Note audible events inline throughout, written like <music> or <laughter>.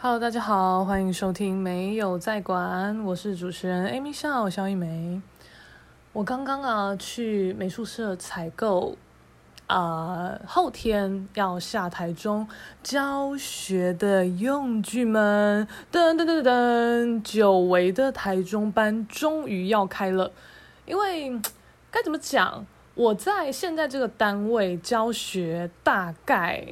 Hello，大家好，欢迎收听没有在管，我是主持人 Amy 萧萧一梅。我刚刚啊去美术社采购，啊、呃，后天要下台中教学的用具们，噔噔噔噔噔，久违的台中班终于要开了，因为该怎么讲？我在现在这个单位教学大概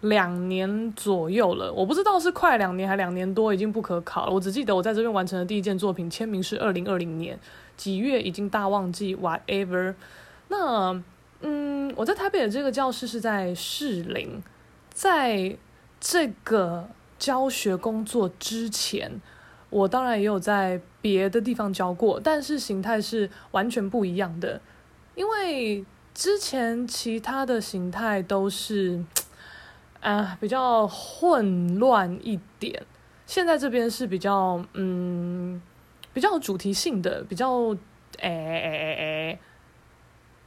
两年左右了，我不知道是快两年还两年多，已经不可考了。我只记得我在这边完成的第一件作品签名是二零二零年几月，已经大忘记 whatever。那嗯，我在台北的这个教室是在士林，在这个教学工作之前，我当然也有在别的地方教过，但是形态是完全不一样的。因为之前其他的形态都是，啊，比较混乱一点，现在这边是比较嗯，比较有主题性的，比较诶诶诶诶，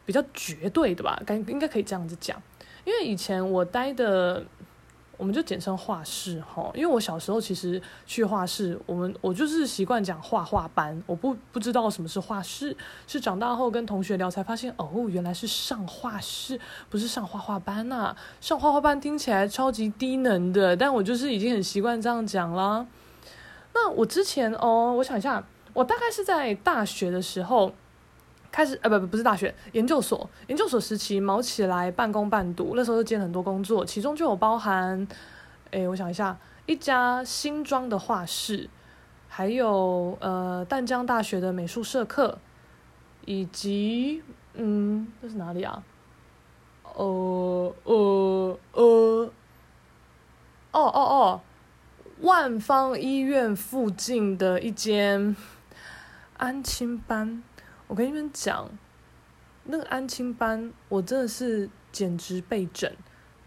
比较绝对的吧，该应该可以这样子讲，因为以前我待的。我们就简称画室哈，因为我小时候其实去画室，我们我就是习惯讲画画班，我不不知道什么是画室，是长大后跟同学聊才发现，哦，原来是上画室，不是上画画班呐、啊。上画画班听起来超级低能的，但我就是已经很习惯这样讲了。那我之前哦，我想一下，我大概是在大学的时候。开始呃不不不是大学研究所研究所时期卯起来半工半读，那时候就兼很多工作，其中就有包含，诶我想一下，一家新装的画室，还有呃淡江大学的美术社课，以及嗯这是哪里啊？呃呃呃，哦哦哦，万方医院附近的一间安亲班。我跟你们讲，那个安亲班，我真的是简直被整。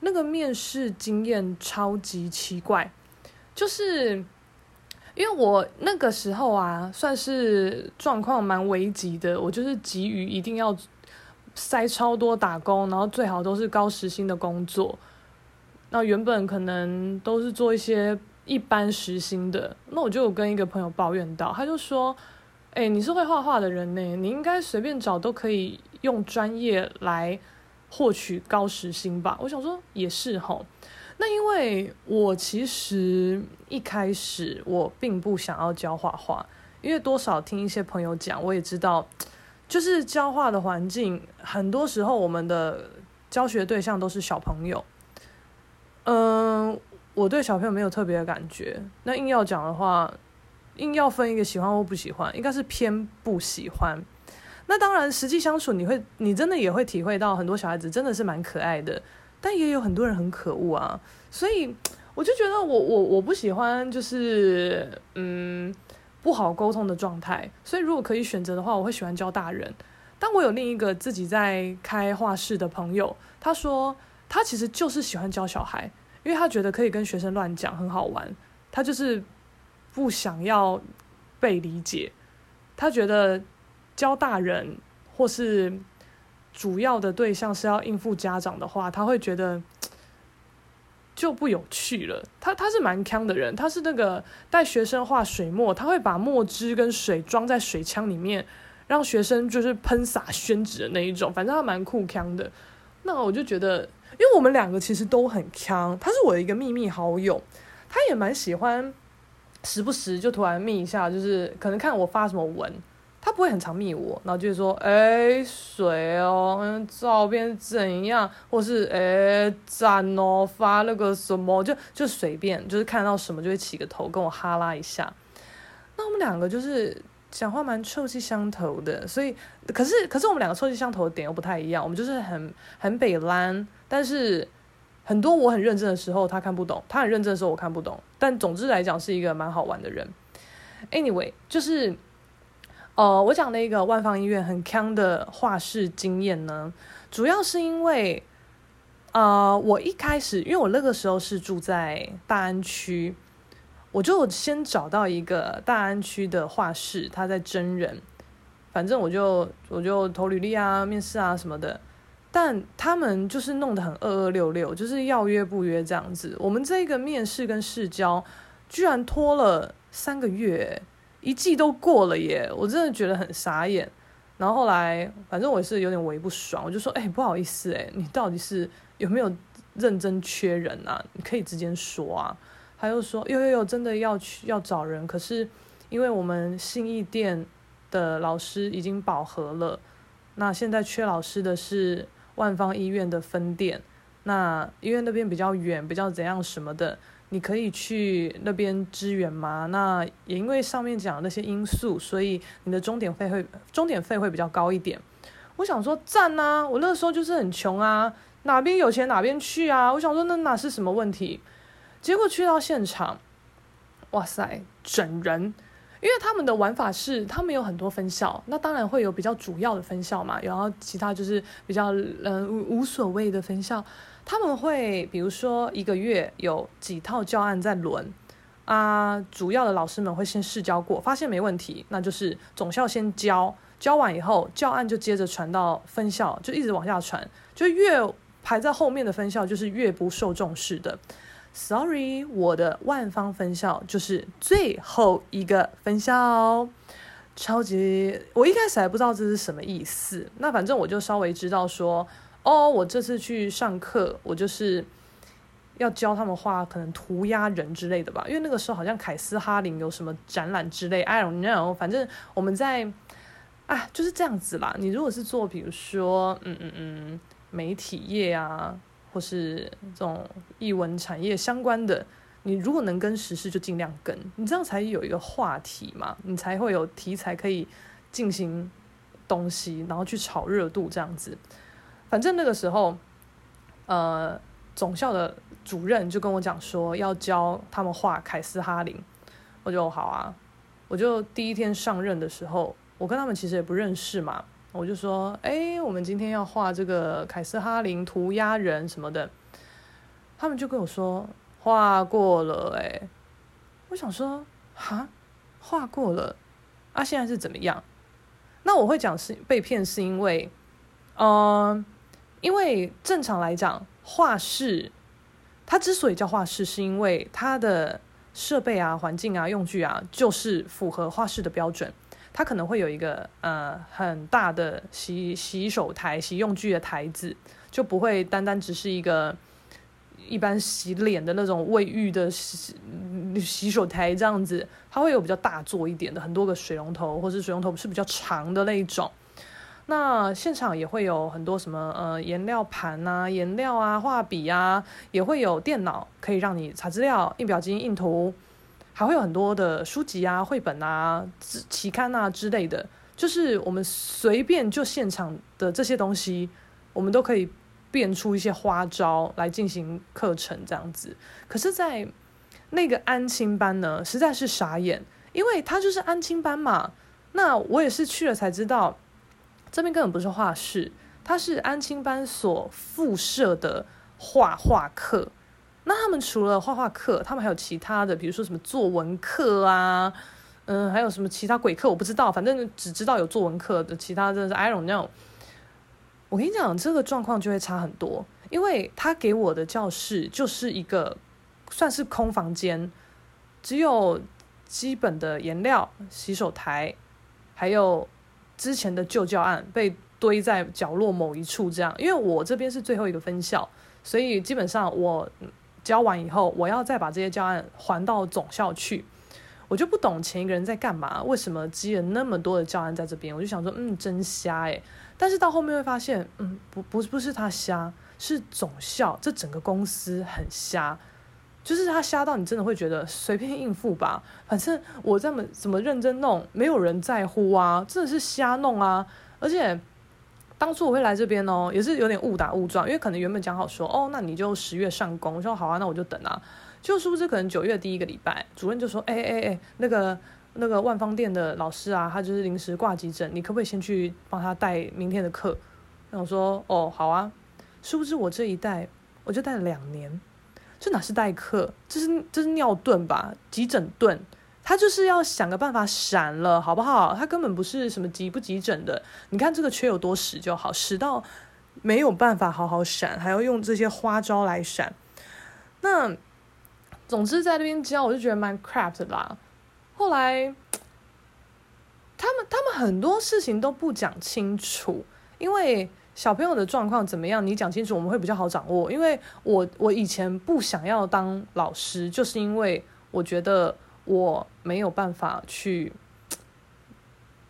那个面试经验超级奇怪，就是因为我那个时候啊，算是状况蛮危急的。我就是急于一定要塞超多打工，然后最好都是高时薪的工作。那原本可能都是做一些一般时薪的，那我就跟一个朋友抱怨到，他就说。哎、你是会画画的人呢，你应该随便找都可以用专业来获取高时薪吧？我想说也是齁。那因为我其实一开始我并不想要教画画，因为多少听一些朋友讲，我也知道，就是教画的环境，很多时候我们的教学对象都是小朋友。嗯，我对小朋友没有特别的感觉。那硬要讲的话。硬要分一个喜欢或不喜欢，应该是偏不喜欢。那当然，实际相处你会，你真的也会体会到很多小孩子真的是蛮可爱的，但也有很多人很可恶啊。所以我就觉得我我我不喜欢就是嗯不好沟通的状态。所以如果可以选择的话，我会喜欢教大人。但我有另一个自己在开画室的朋友，他说他其实就是喜欢教小孩，因为他觉得可以跟学生乱讲，很好玩。他就是。不想要被理解，他觉得教大人或是主要的对象是要应付家长的话，他会觉得就不有趣了。他他是蛮锵的人，他是那个带学生画水墨，他会把墨汁跟水装在水枪里面，让学生就是喷洒宣纸的那一种。反正他蛮酷锵的。那我就觉得，因为我们两个其实都很锵，他是我的一个秘密好友，他也蛮喜欢。时不时就突然密一下，就是可能看我发什么文，他不会很常密我，然后就是说，哎、欸，水哦，照片怎样，或是哎赞哦，发那个什么，就就随便，就是看到什么就会起个头跟我哈拉一下。那我们两个就是讲话蛮臭气相投的，所以可是可是我们两个臭气相投的点又不太一样，我们就是很很北烂，但是。很多我很认真的时候，他看不懂；他很认真的时候，我看不懂。但总之来讲，是一个蛮好玩的人。Anyway，就是，呃，我讲那个万方医院很坑的画室经验呢，主要是因为，呃，我一开始，因为我那个时候是住在大安区，我就先找到一个大安区的画室，他在真人，反正我就我就投履历啊、面试啊什么的。但他们就是弄得很二二六六，就是要约不约这样子。我们这个面试跟试教居然拖了三个月，一季都过了耶！我真的觉得很傻眼。然后后来，反正我也是有点微不爽，我就说：“哎，不好意思，哎，你到底是有没有认真缺人啊？你可以直接说啊。”他又说：“有有有，真的要去要找人，可是因为我们信义店的老师已经饱和了，那现在缺老师的是万方医院的分店。”那医院那边比较远，比较怎样什么的，你可以去那边支援吗？那也因为上面讲的那些因素，所以你的钟点费会钟点费会比较高一点。我想说赞啊，我那时候就是很穷啊，哪边有钱哪边去啊。我想说那哪是什么问题？结果去到现场，哇塞，整人。因为他们的玩法是，他们有很多分校，那当然会有比较主要的分校嘛，然后其他就是比较嗯无所谓的分校。他们会比如说一个月有几套教案在轮啊，主要的老师们会先试教过，发现没问题，那就是总校先教，教完以后教案就接着传到分校，就一直往下传，就越排在后面的分校就是越不受重视的。Sorry，我的万方分校就是最后一个分校，超级。我一开始还不知道这是什么意思，那反正我就稍微知道说，哦，我这次去上课，我就是要教他们画可能涂鸦人之类的吧，因为那个时候好像凯斯哈林有什么展览之类，I don't know，反正我们在啊就是这样子啦。你如果是做比如说嗯嗯嗯媒体业啊。或是这种艺文产业相关的，你如果能跟时事就尽量跟，你这样才有一个话题嘛，你才会有题材可以进行东西，然后去炒热度这样子。反正那个时候，呃，总校的主任就跟我讲说要教他们画凯斯哈林，我就好啊，我就第一天上任的时候，我跟他们其实也不认识嘛。我就说，哎，我们今天要画这个凯斯哈林涂鸦人什么的，他们就跟我说画过了，哎，我想说，哈，画过了，啊，现在是怎么样？那我会讲是被骗，是因为，嗯、因为正常来讲，画室它之所以叫画室，是因为它的设备啊、环境啊、用具啊，就是符合画室的标准。它可能会有一个呃很大的洗洗手台、洗用具的台子，就不会单单只是一个一般洗脸的那种卫浴的洗洗手台这样子，它会有比较大座一点的，很多个水龙头，或是水龙头是比较长的那一种。那现场也会有很多什么呃颜料盘啊、颜料啊、画笔啊，也会有电脑可以让你查资料、印表机、印图。还会有很多的书籍啊、绘本啊、期刊啊之类的，就是我们随便就现场的这些东西，我们都可以变出一些花招来进行课程这样子。可是，在那个安亲班呢，实在是傻眼，因为他就是安亲班嘛。那我也是去了才知道，这边根本不是画室，它是安亲班所附设的画画课。那他们除了画画课，他们还有其他的，比如说什么作文课啊，嗯，还有什么其他鬼课，我不知道，反正只知道有作文课的，其他真的是 I don't know。我跟你讲，这个状况就会差很多，因为他给我的教室就是一个算是空房间，只有基本的颜料、洗手台，还有之前的旧教案被堆在角落某一处这样。因为我这边是最后一个分校，所以基本上我。教完以后，我要再把这些教案还到总校去，我就不懂前一个人在干嘛，为什么积了那么多的教案在这边？我就想说，嗯，真瞎诶。但是到后面会发现，嗯，不，不，不是他瞎，是总校这整个公司很瞎，就是他瞎到你真的会觉得随便应付吧，反正我这么怎么认真弄，没有人在乎啊，真的是瞎弄啊，而且。当初我会来这边哦，也是有点误打误撞，因为可能原本讲好说，哦，那你就十月上工，我说好啊，那我就等啊。就是不是可能九月第一个礼拜，主任就说，哎哎哎，那个那个万芳店的老师啊，他就是临时挂急诊，你可不可以先去帮他带明天的课？那我说，哦，好啊。是不是我这一带我就带了两年？这哪是代课？这是这是尿遁吧？急诊遁。他就是要想个办法闪了，好不好？他根本不是什么急不急诊的。你看这个缺有多屎就好，屎到没有办法好好闪，还要用这些花招来闪。那总之在那边教，我就觉得蛮 crap 的啦。后来，他们他们很多事情都不讲清楚，因为小朋友的状况怎么样，你讲清楚我们会比较好掌握。因为我我以前不想要当老师，就是因为我觉得我没有办法去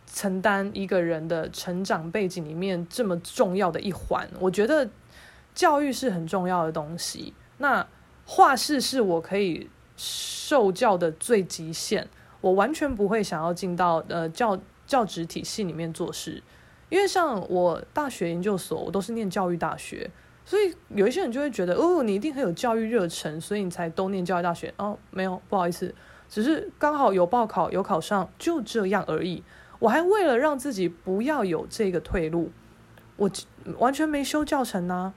承担一个人的成长背景里面这么重要的一环。我觉得教育是很重要的东西。那画室是我可以受教的最极限。我完全不会想要进到呃教教职体系里面做事，因为像我大学研究所，我都是念教育大学，所以有一些人就会觉得哦，你一定很有教育热忱，所以你才都念教育大学。哦，没有，不好意思，只是刚好有报考有考上，就这样而已。我还为了让自己不要有这个退路，我完全没修教程啊。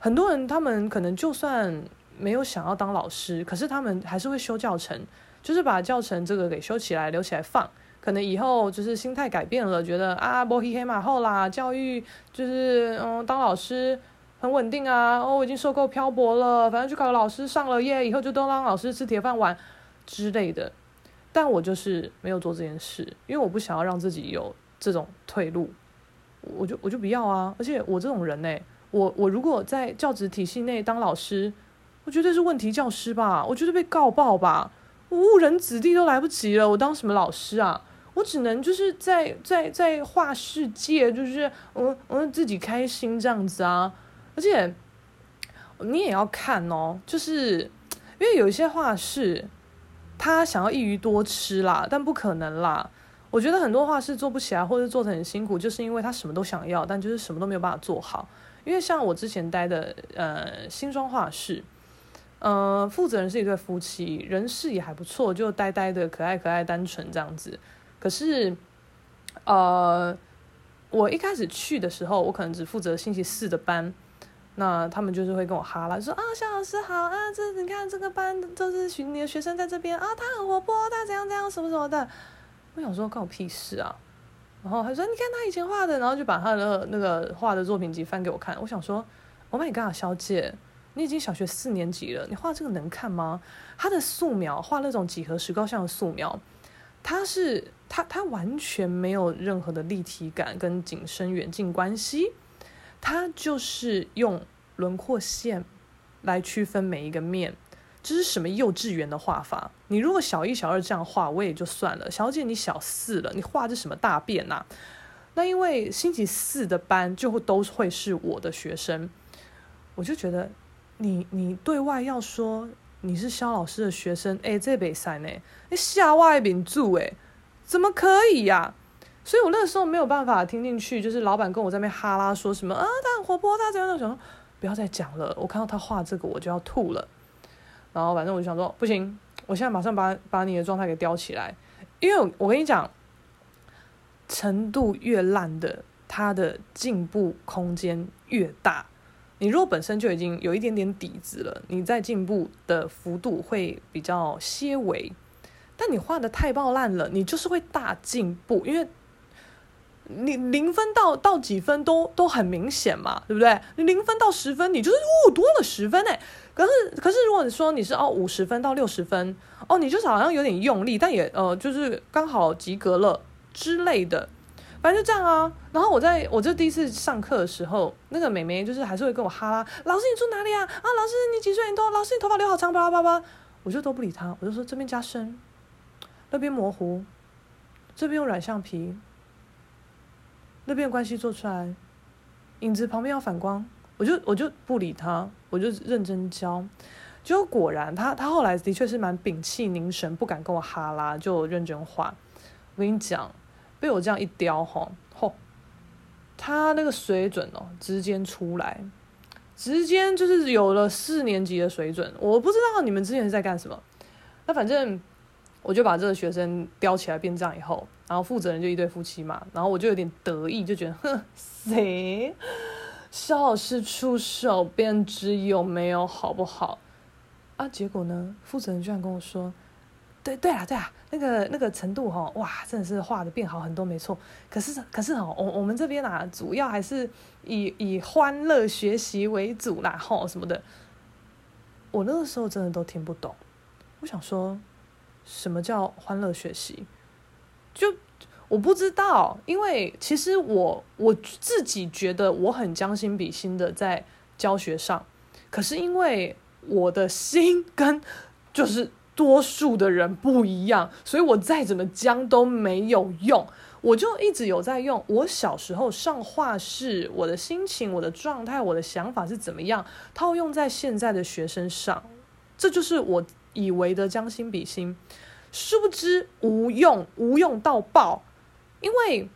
很多人他们可能就算没有想要当老师，可是他们还是会修教程。就是把教程这个给修起来，留起来放，可能以后就是心态改变了，觉得啊，波黑黑马后啦，教育就是嗯，当老师很稳定啊，哦，我已经受够漂泊了，反正就考老师上了耶，以后就都当老师吃铁饭碗之类的。但我就是没有做这件事，因为我不想要让自己有这种退路，我就我就不要啊。而且我这种人呢，我我如果在教职体系内当老师，我绝对是问题教师吧，我绝对被告爆吧。误人子弟都来不及了，我当什么老师啊？我只能就是在在在画世界，就是我我自己开心这样子啊。而且你也要看哦，就是因为有一些画室，他想要一鱼多吃啦，但不可能啦。我觉得很多画室做不起来，或者做得很辛苦，就是因为他什么都想要，但就是什么都没有办法做好。因为像我之前待的呃新庄画室。呃，负责人是一对夫妻，人事也还不错，就呆呆的、可爱可爱、单纯这样子。可是，呃，我一开始去的时候，我可能只负责星期四的班，那他们就是会跟我哈啦，说啊，肖老师好啊，这你看这个班都是你的学生在这边啊，他很活泼，他怎样怎样什么什么的。我想说，关我屁事啊！然后他说，你看他以前画的，然后就把他的那个画的作品集翻给我看。我想说，Oh my God，小姐。你已经小学四年级了，你画这个能看吗？他的素描画那种几何石膏像的素描，他是他他完全没有任何的立体感跟景深远近关系，他就是用轮廓线来区分每一个面，这是什么幼稚园的画法？你如果小一小二这样画，我也就算了。小姐，你小四了，你画这什么大便呐、啊？那因为星期四的班就会都会是我的学生，我就觉得。你你对外要说你是肖老师的学生，哎，这没赛呢，你下外民住哎，怎么可以呀、所以我那个时候没有办法听进去，就是老板跟我在那边哈拉说什么啊，他很活泼，他怎样怎样，想不要再讲了，我看到他画这个我就要吐了。然后反正我就想说不行，我现在马上把把你的状态给叼起来，因为我跟你讲，程度越烂的，他的进步空间越大。你如果本身就已经有一点点底子了，你再进步的幅度会比较些微。但你画得太爆烂了，你就是会大进步，因为你零分到到几分都都很明显嘛，对不对？你零分到十分，你就是哦多了十分哎。可是可是如果你说你是哦五十分到六十分，哦你就是好像有点用力，但也呃就是刚好及格了之类的。反正就这样啊，然后我在我这第一次上课的时候，那个美眉就是还是会跟我哈拉，老师你住哪里啊？啊，老师你几岁？你头老师你头发留好长，巴拉巴拉，我就都不理他，我就说这边加深，那边模糊，这边用软橡皮，那边关系做出来，影子旁边要反光，我就我就不理他，我就认真教，结果果然他他后来的确是蛮屏气凝神，不敢跟我哈拉，就认真画。我跟你讲。被我这样一雕，吼吼，他那个水准哦，直接出来，直接就是有了四年级的水准。我不知道你们之前是在干什么，那反正我就把这个学生雕起来变这样以后，然后负责人就一对夫妻嘛，然后我就有点得意，就觉得哼，<laughs> 谁？肖老师出手编织有没有好不好？啊，结果呢，负责人居然跟我说。对对啊对啊，那个那个程度哈，哇，真的是画的变好很多，没错。可是可是哦，我我们这边啊，主要还是以以欢乐学习为主啦，吼什么的。我那个时候真的都听不懂，我想说，什么叫欢乐学习？就我不知道，因为其实我我自己觉得我很将心比心的在教学上，可是因为我的心跟就是多数的人不一样，所以我再怎么将都没有用。我就一直有在用我小时候上画室，我的心情、我的状态、我的想法是怎么样，套用在现在的学生上，这就是我以为的将心比心，殊不知无用，无用到爆。因为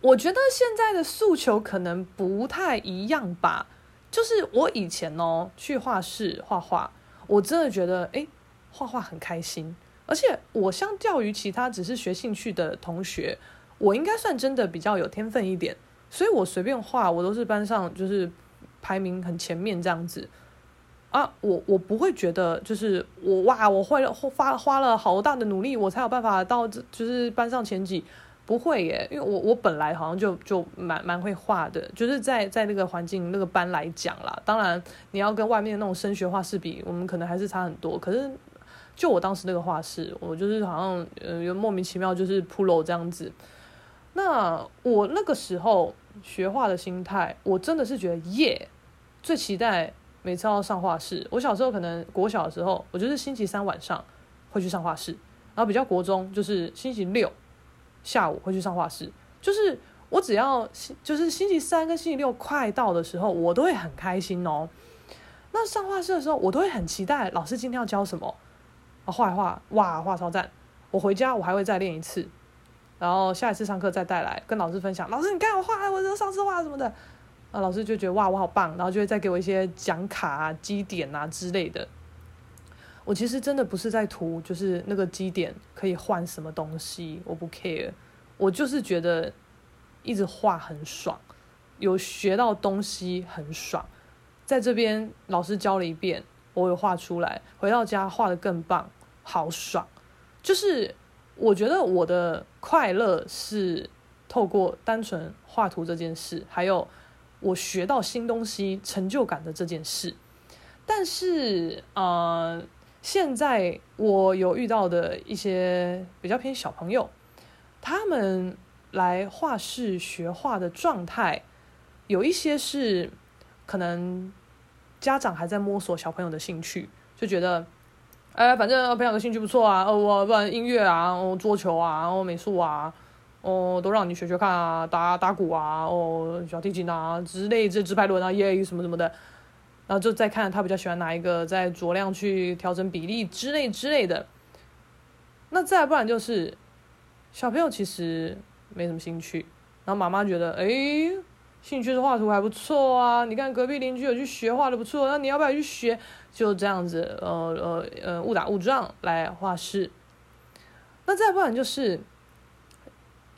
我觉得现在的诉求可能不太一样吧。就是我以前哦去画室画画，我真的觉得诶，画画很开心。而且我相较于其他只是学兴趣的同学，我应该算真的比较有天分一点，所以我随便画，我都是班上就是排名很前面这样子啊。我我不会觉得就是我哇，我会了花花了好大的努力，我才有办法到就是班上前几，不会耶，因为我我本来好像就就蛮蛮会画的，就是在在那个环境那个班来讲啦。当然你要跟外面那种升学画室比，我们可能还是差很多，可是。就我当时那个画室，我就是好像呃，莫名其妙就是 pro 这样子。那我那个时候学画的心态，我真的是觉得耶，最期待每次要上画室。我小时候可能国小的时候，我就是星期三晚上会去上画室，然后比较国中就是星期六下午会去上画室。就是我只要就是星期三跟星期六快到的时候，我都会很开心哦。那上画室的时候，我都会很期待老师今天要教什么。画一画，哇，画超赞！我回家我还会再练一次，然后下一次上课再带来跟老师分享。老师，你看我画，我这上次画什么的，啊，老师就觉得哇，我好棒，然后就会再给我一些奖卡啊、积点啊之类的。我其实真的不是在图，就是那个积点可以换什么东西，我不 care。我就是觉得一直画很爽，有学到东西很爽。在这边老师教了一遍，我有画出来，回到家画得更棒。好爽，就是我觉得我的快乐是透过单纯画图这件事，还有我学到新东西成就感的这件事。但是，呃，现在我有遇到的一些比较偏小朋友，他们来画室学画的状态，有一些是可能家长还在摸索小朋友的兴趣，就觉得。哎，反正培养的兴趣不错啊，我不然音乐啊，我，桌球啊，我，美术啊，哦，都让你学学看啊，打打鼓啊，哦，小提琴啊之类，这直拍轮啊，耶，什么什么的，然后就再看他比较喜欢哪一个，再酌量去调整比例之类之类的。那再不然就是小朋友其实没什么兴趣，然后妈妈觉得，哎，兴趣是画图还不错啊，你看隔壁邻居有去学画的不错，那你要不要去学？就这样子，呃呃呃，误打误撞来画室。那再不然就是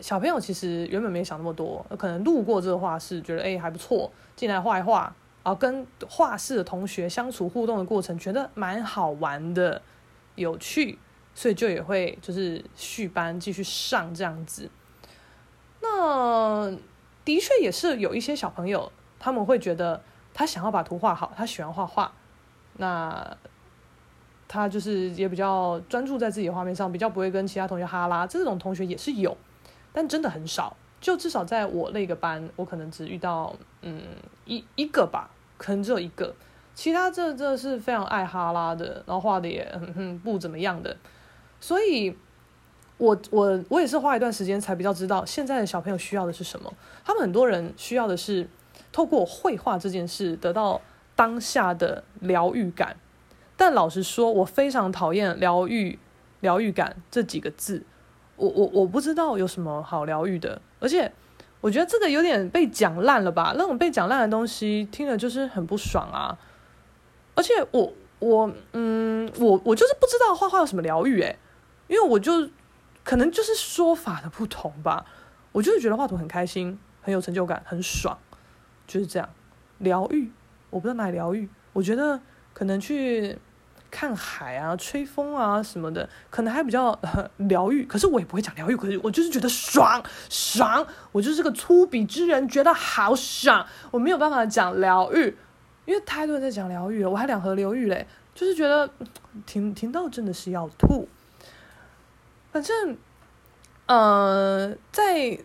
小朋友其实原本没想那么多，可能路过这个画室，觉得哎还不错，进来画一画，然后跟画室的同学相处互动的过程，觉得蛮好玩的，有趣，所以就也会就是续班继续上这样子。那的确也是有一些小朋友，他们会觉得他想要把图画好，他喜欢画画。那他就是也比较专注在自己的画面上，比较不会跟其他同学哈拉。这种同学也是有，但真的很少。就至少在我那个班，我可能只遇到嗯一一个吧，可能只有一个。其他这这是非常爱哈拉的，然后画的也哼哼不怎么样的。所以我我我也是花一段时间才比较知道现在的小朋友需要的是什么。他们很多人需要的是透过绘画这件事得到。当下的疗愈感，但老实说，我非常讨厌“疗愈”“疗愈感”这几个字。我我我不知道有什么好疗愈的，而且我觉得这个有点被讲烂了吧？那种被讲烂的东西，听了就是很不爽啊！而且我我嗯，我我就是不知道画画有什么疗愈诶，因为我就可能就是说法的不同吧。我就是觉得画图很开心，很有成就感，很爽，就是这样疗愈。我不知道哪里疗愈，我觉得可能去看海啊、吹风啊什么的，可能还比较疗愈。可是我也不会讲疗愈，可是我就是觉得爽爽，我就是个粗鄙之人，觉得好爽。我没有办法讲疗愈，因为太多人在讲疗愈了，我还两河流域嘞，就是觉得听听到真的是要吐。反正，呃，在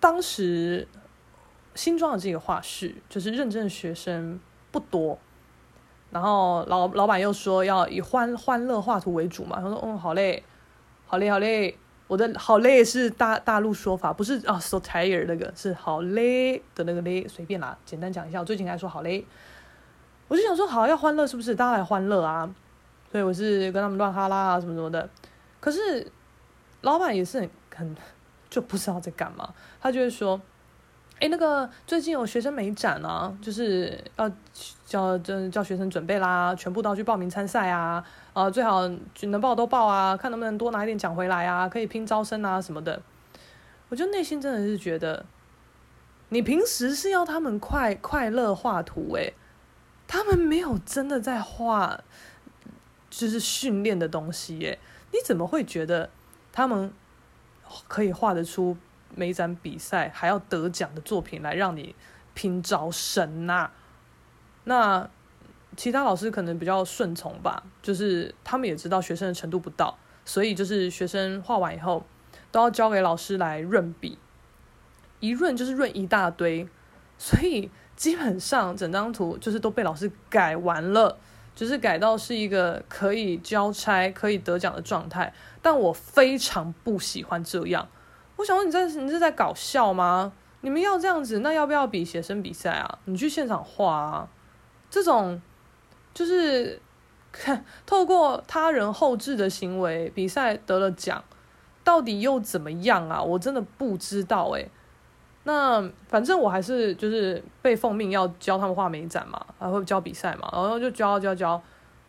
当时新庄的这个画室，就是认证学生不多。然后老老板又说要以欢欢乐画图为主嘛，他说嗯，好嘞，好嘞，好嘞。我的好嘞是大大陆说法，不是啊，so tired 那个是好嘞的那个嘞，随便啦，简单讲一下。我最近还说好嘞，我就想说好要欢乐是不是？大家来欢乐啊，所以我是跟他们乱哈拉啊什么什么的。可是老板也是很很就不知道在干嘛，他就会说。哎，那个最近有学生美展啊，就是要叫叫叫学生准备啦，全部都要去报名参赛啊，啊，最好能报都报啊，看能不能多拿一点奖回来啊，可以拼招生啊什么的。我就内心真的是觉得，你平时是要他们快快乐画图，诶，他们没有真的在画，就是训练的东西，诶，你怎么会觉得他们可以画得出？美展比赛还要得奖的作品来让你拼招生呐、那其他老师可能比较顺从吧，就是他们也知道学生的程度不到，所以就是学生画完以后都要交给老师来润笔，一润就是润一大堆，所以基本上整张图就是都被老师改完了，就是改到是一个可以交差、可以得奖的状态。但我非常不喜欢这样。我想问你在你是在搞笑吗？你们要这样子，那要不要比写生比赛啊？你去现场画啊！这种就是看 <laughs> 透过他人后置的行为比赛得了奖，到底又怎么样啊？我真的不知道哎、欸。那反正我还是就是被奉命要教他们画美展嘛，还会教比赛嘛，然后就教教教。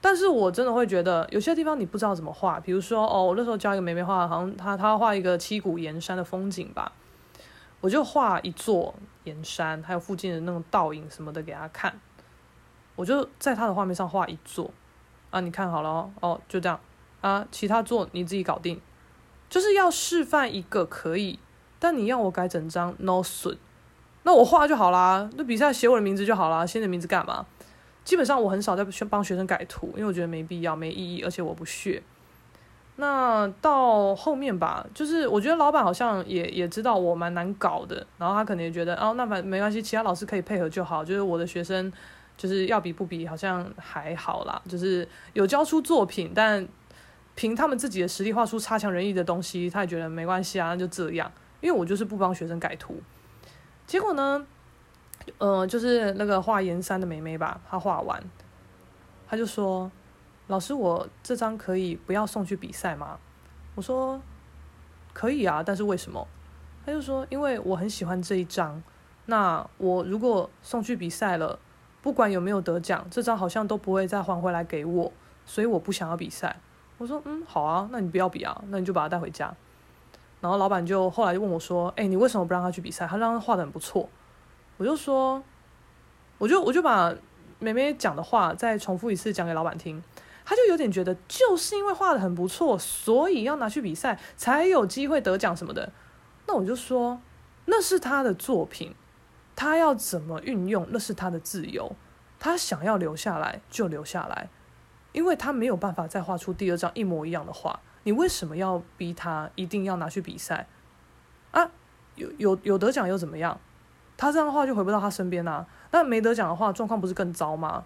但是我真的会觉得有些地方你不知道怎么画，比如说哦，我那时候教一个妹妹画，好像她她画一个七谷岩山的风景吧，我就画一座岩山，还有附近的那种倒影什么的给她看，我就在她的画面上画一座，啊，你看好了哦，哦，就这样。啊，其他座你自己搞定，就是要示范一个可以，但你要我改整张，no 损，那我画就好啦，那比赛写我的名字就好啦，写你的名字干嘛？基本上我很少在帮学生改图，因为我觉得没必要、没意义，而且我不屑。那到后面吧，就是我觉得老板好像也也知道我蛮难搞的，然后他可能也觉得哦，那反没关系，其他老师可以配合就好。就是我的学生就是要比不比，好像还好啦，就是有交出作品，但凭他们自己的实力画出差强人意的东西，他也觉得没关系啊，那就这样。因为我就是不帮学生改图，结果呢？呃，就是那个画盐山的妹妹吧，她画完，她就说：“老师，我这张可以不要送去比赛吗？”我说：“可以啊，但是为什么？”她就说：“因为我很喜欢这一张，那我如果送去比赛了，不管有没有得奖，这张好像都不会再还回来给我，所以我不想要比赛。”我说：“嗯，好啊，那你不要比啊，那你就把它带回家。”然后老板就后来就问我说：“哎，你为什么不让他去比赛？他让他画得很不错。”我就说，我就我就把妹妹讲的话再重复一次讲给老板听，他就有点觉得就是因为画的很不错，所以要拿去比赛才有机会得奖什么的。那我就说，那是他的作品，他要怎么运用那是他的自由，他想要留下来就留下来，因为他没有办法再画出第二张一模一样的画。你为什么要逼他一定要拿去比赛啊？有有有得奖又怎么样？他这样的话就回不到他身边啊。那没得奖的话，状况不是更糟吗？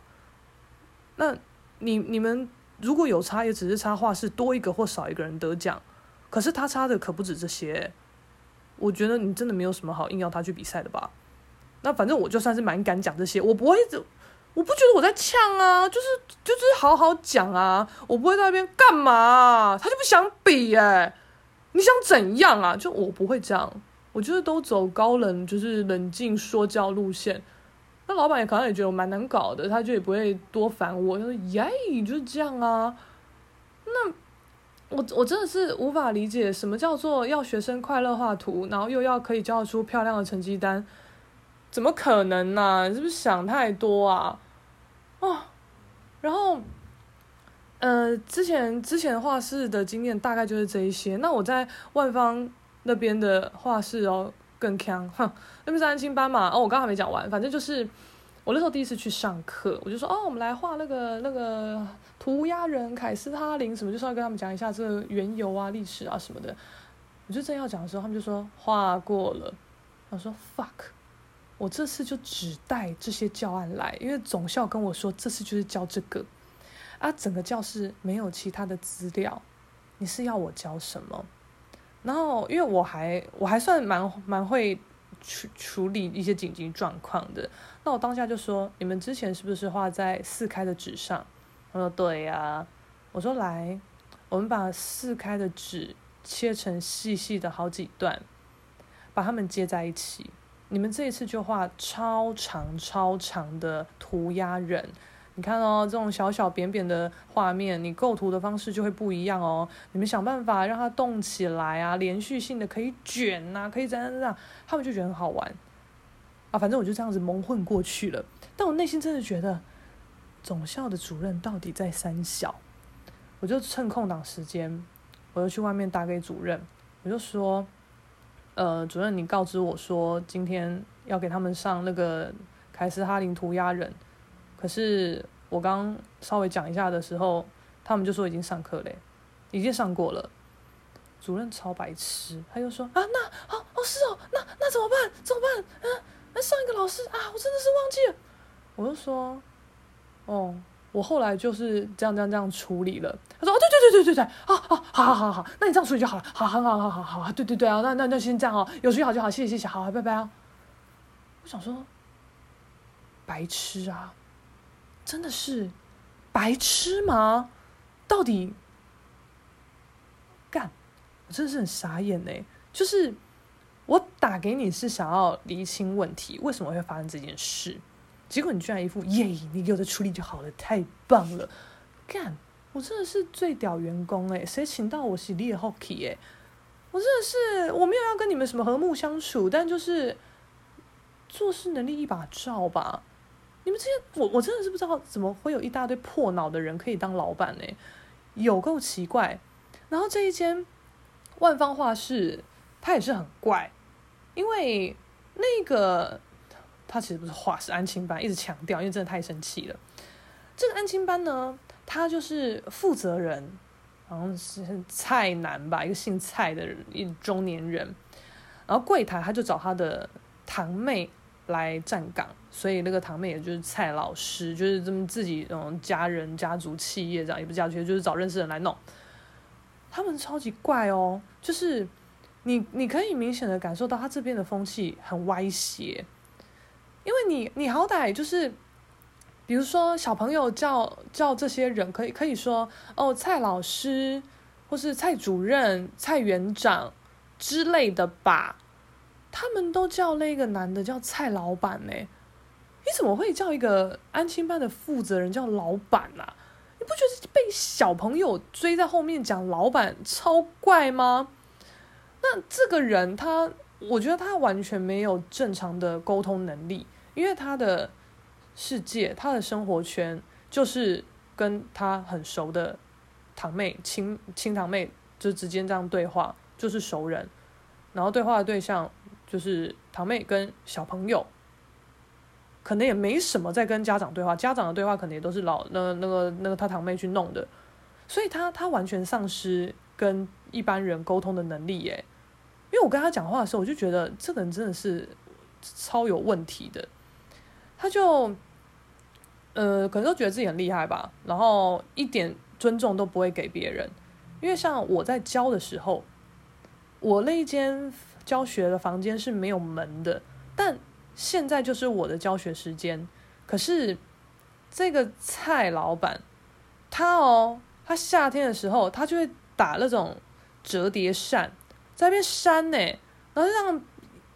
那你你们如果有差，也只是差画室多一个或少一个人得奖，可是他差的可不止这些。我觉得你真的没有什么好硬要他去比赛的吧？那反正我就算是蛮敢讲这些，我不会，我不觉得我在呛啊，就是就是好好讲啊，我不会在那边干嘛？他就不想比哎，你想怎样啊？就我不会这样。我就是都走高冷，就是冷静说教路线。那老板也可能也觉得我蛮难搞的，他就也不会多烦我。他说：“耶，就是这样啊。”那我我真的是无法理解，什么叫做要学生快乐画图，然后又要可以交出漂亮的成绩单？怎么可能呢、啊？是不是想太多啊？哦，然后，呃，之前之前画室的经验大概就是这一些。那我在万方。那边的画室哦更强，哼，那边是安亲班嘛。哦，我刚还没讲完，反正就是我那时候第一次去上课，我就说哦，我们来画那个那个涂鸦人凯斯哈林什么，就是要跟他们讲一下这个缘由啊、历史啊什么的。我就正要讲的时候，他们就说画过了。我说 fuck，我这次就只带这些教案来，因为总校跟我说这次就是教这个啊，整个教室没有其他的资料，你是要我教什么？然后因为我还我还算蛮蛮会。处处理一些紧急状况的，那我当下就说：你们之前是不是画在四开的纸上？他说：对呀、我说：来，我们把四开的纸切成细细的好几段，把它们接在一起。你们这一次就画超长超长的涂鸦人。你看哦，这种小小扁扁的画面，你构图的方式就会不一样哦。你们想办法让它动起来啊，连续性的可以卷呐、啊，可以这样这样，他们就觉得很好玩啊。反正我就这样子蒙混过去了。但我内心真的觉得，总校的主任到底在三小？我就趁空档时间，我就去外面打给主任，我就说：“呃，主任，你告知我说，今天要给他们上那个凯斯哈林涂鸦人。”可是我刚稍微讲一下的时候，他们就说已经上课嘞，已经上过了。主任超白痴，他就说啊，那好哦是哦，那那怎么办？怎么办？啊，那上一个老师啊，我真的是忘记了。我就说，哦，我后来就是这样这样这样处理了。他说哦，对对对对对对，好好好好好好，那你这样处理就好了，好好好好好好，对对对啊，那那那先这样哦，有处理好就好，谢谢谢谢，好，拜拜啊。我想说，白痴啊。真的是白痴吗？到底干？我真的是很傻眼呢。就是我打给你是想要厘清问题，为什么会发生这件事？结果你居然一副耶，你给我的处理就好了，太棒了！干，我真的是最屌员工诶，谁请到我是你的 hockey 诶，我真的是我没有要跟你们什么和睦相处，但就是做事能力一把照吧。你们这些，我我真的是不知道怎么会有一大堆破脑的人可以当老板呢？有够奇怪。然后这一间万方画室，它也是很怪，因为那个他其实不是画室，安亲班，一直强调，因为真的太生气了。这个安亲班呢，他就是负责人，好像是蔡男吧，一个姓蔡的人，一中年人。然后柜台他就找他的堂妹来站岗。所以那个堂妹也就是蔡老师，就是这么自己嗯家人、家族企业这样，也不是家族，就是找认识人来弄。他们超级怪哦，就是你你可以明显的感受到他这边的风气很歪斜，因为你你好歹就是，比如说小朋友叫叫这些人，可以可以说哦蔡老师，或是蔡主任、蔡园长之类的吧，他们都叫那个男的叫蔡老板呢。你怎么会叫一个安亲班的负责人叫老板啊？你不觉得被小朋友追在后面讲老板超怪吗？那这个人他，我觉得他完全没有正常的沟通能力，因为他的世界、他的生活圈就是跟他很熟的堂妹、亲亲堂妹就直接这样对话，就是熟人，然后对话的对象就是堂妹跟小朋友。可能也没什么在跟家长对话，家长的对话可能也都是老那那个那个他堂妹去弄的，所以他他完全丧失跟一般人沟通的能力耶。因为我跟他讲话的时候，我就觉得这个人真的是超有问题的。他就呃，可能都觉得自己很厉害吧，然后一点尊重都不会给别人。因为像我在教的时候，我那一间教学的房间是没有门的，但。现在就是我的教学时间，可是这个蔡老板，他哦，他夏天的时候，他就会打那种折叠扇，在那边扇呢，然后就这样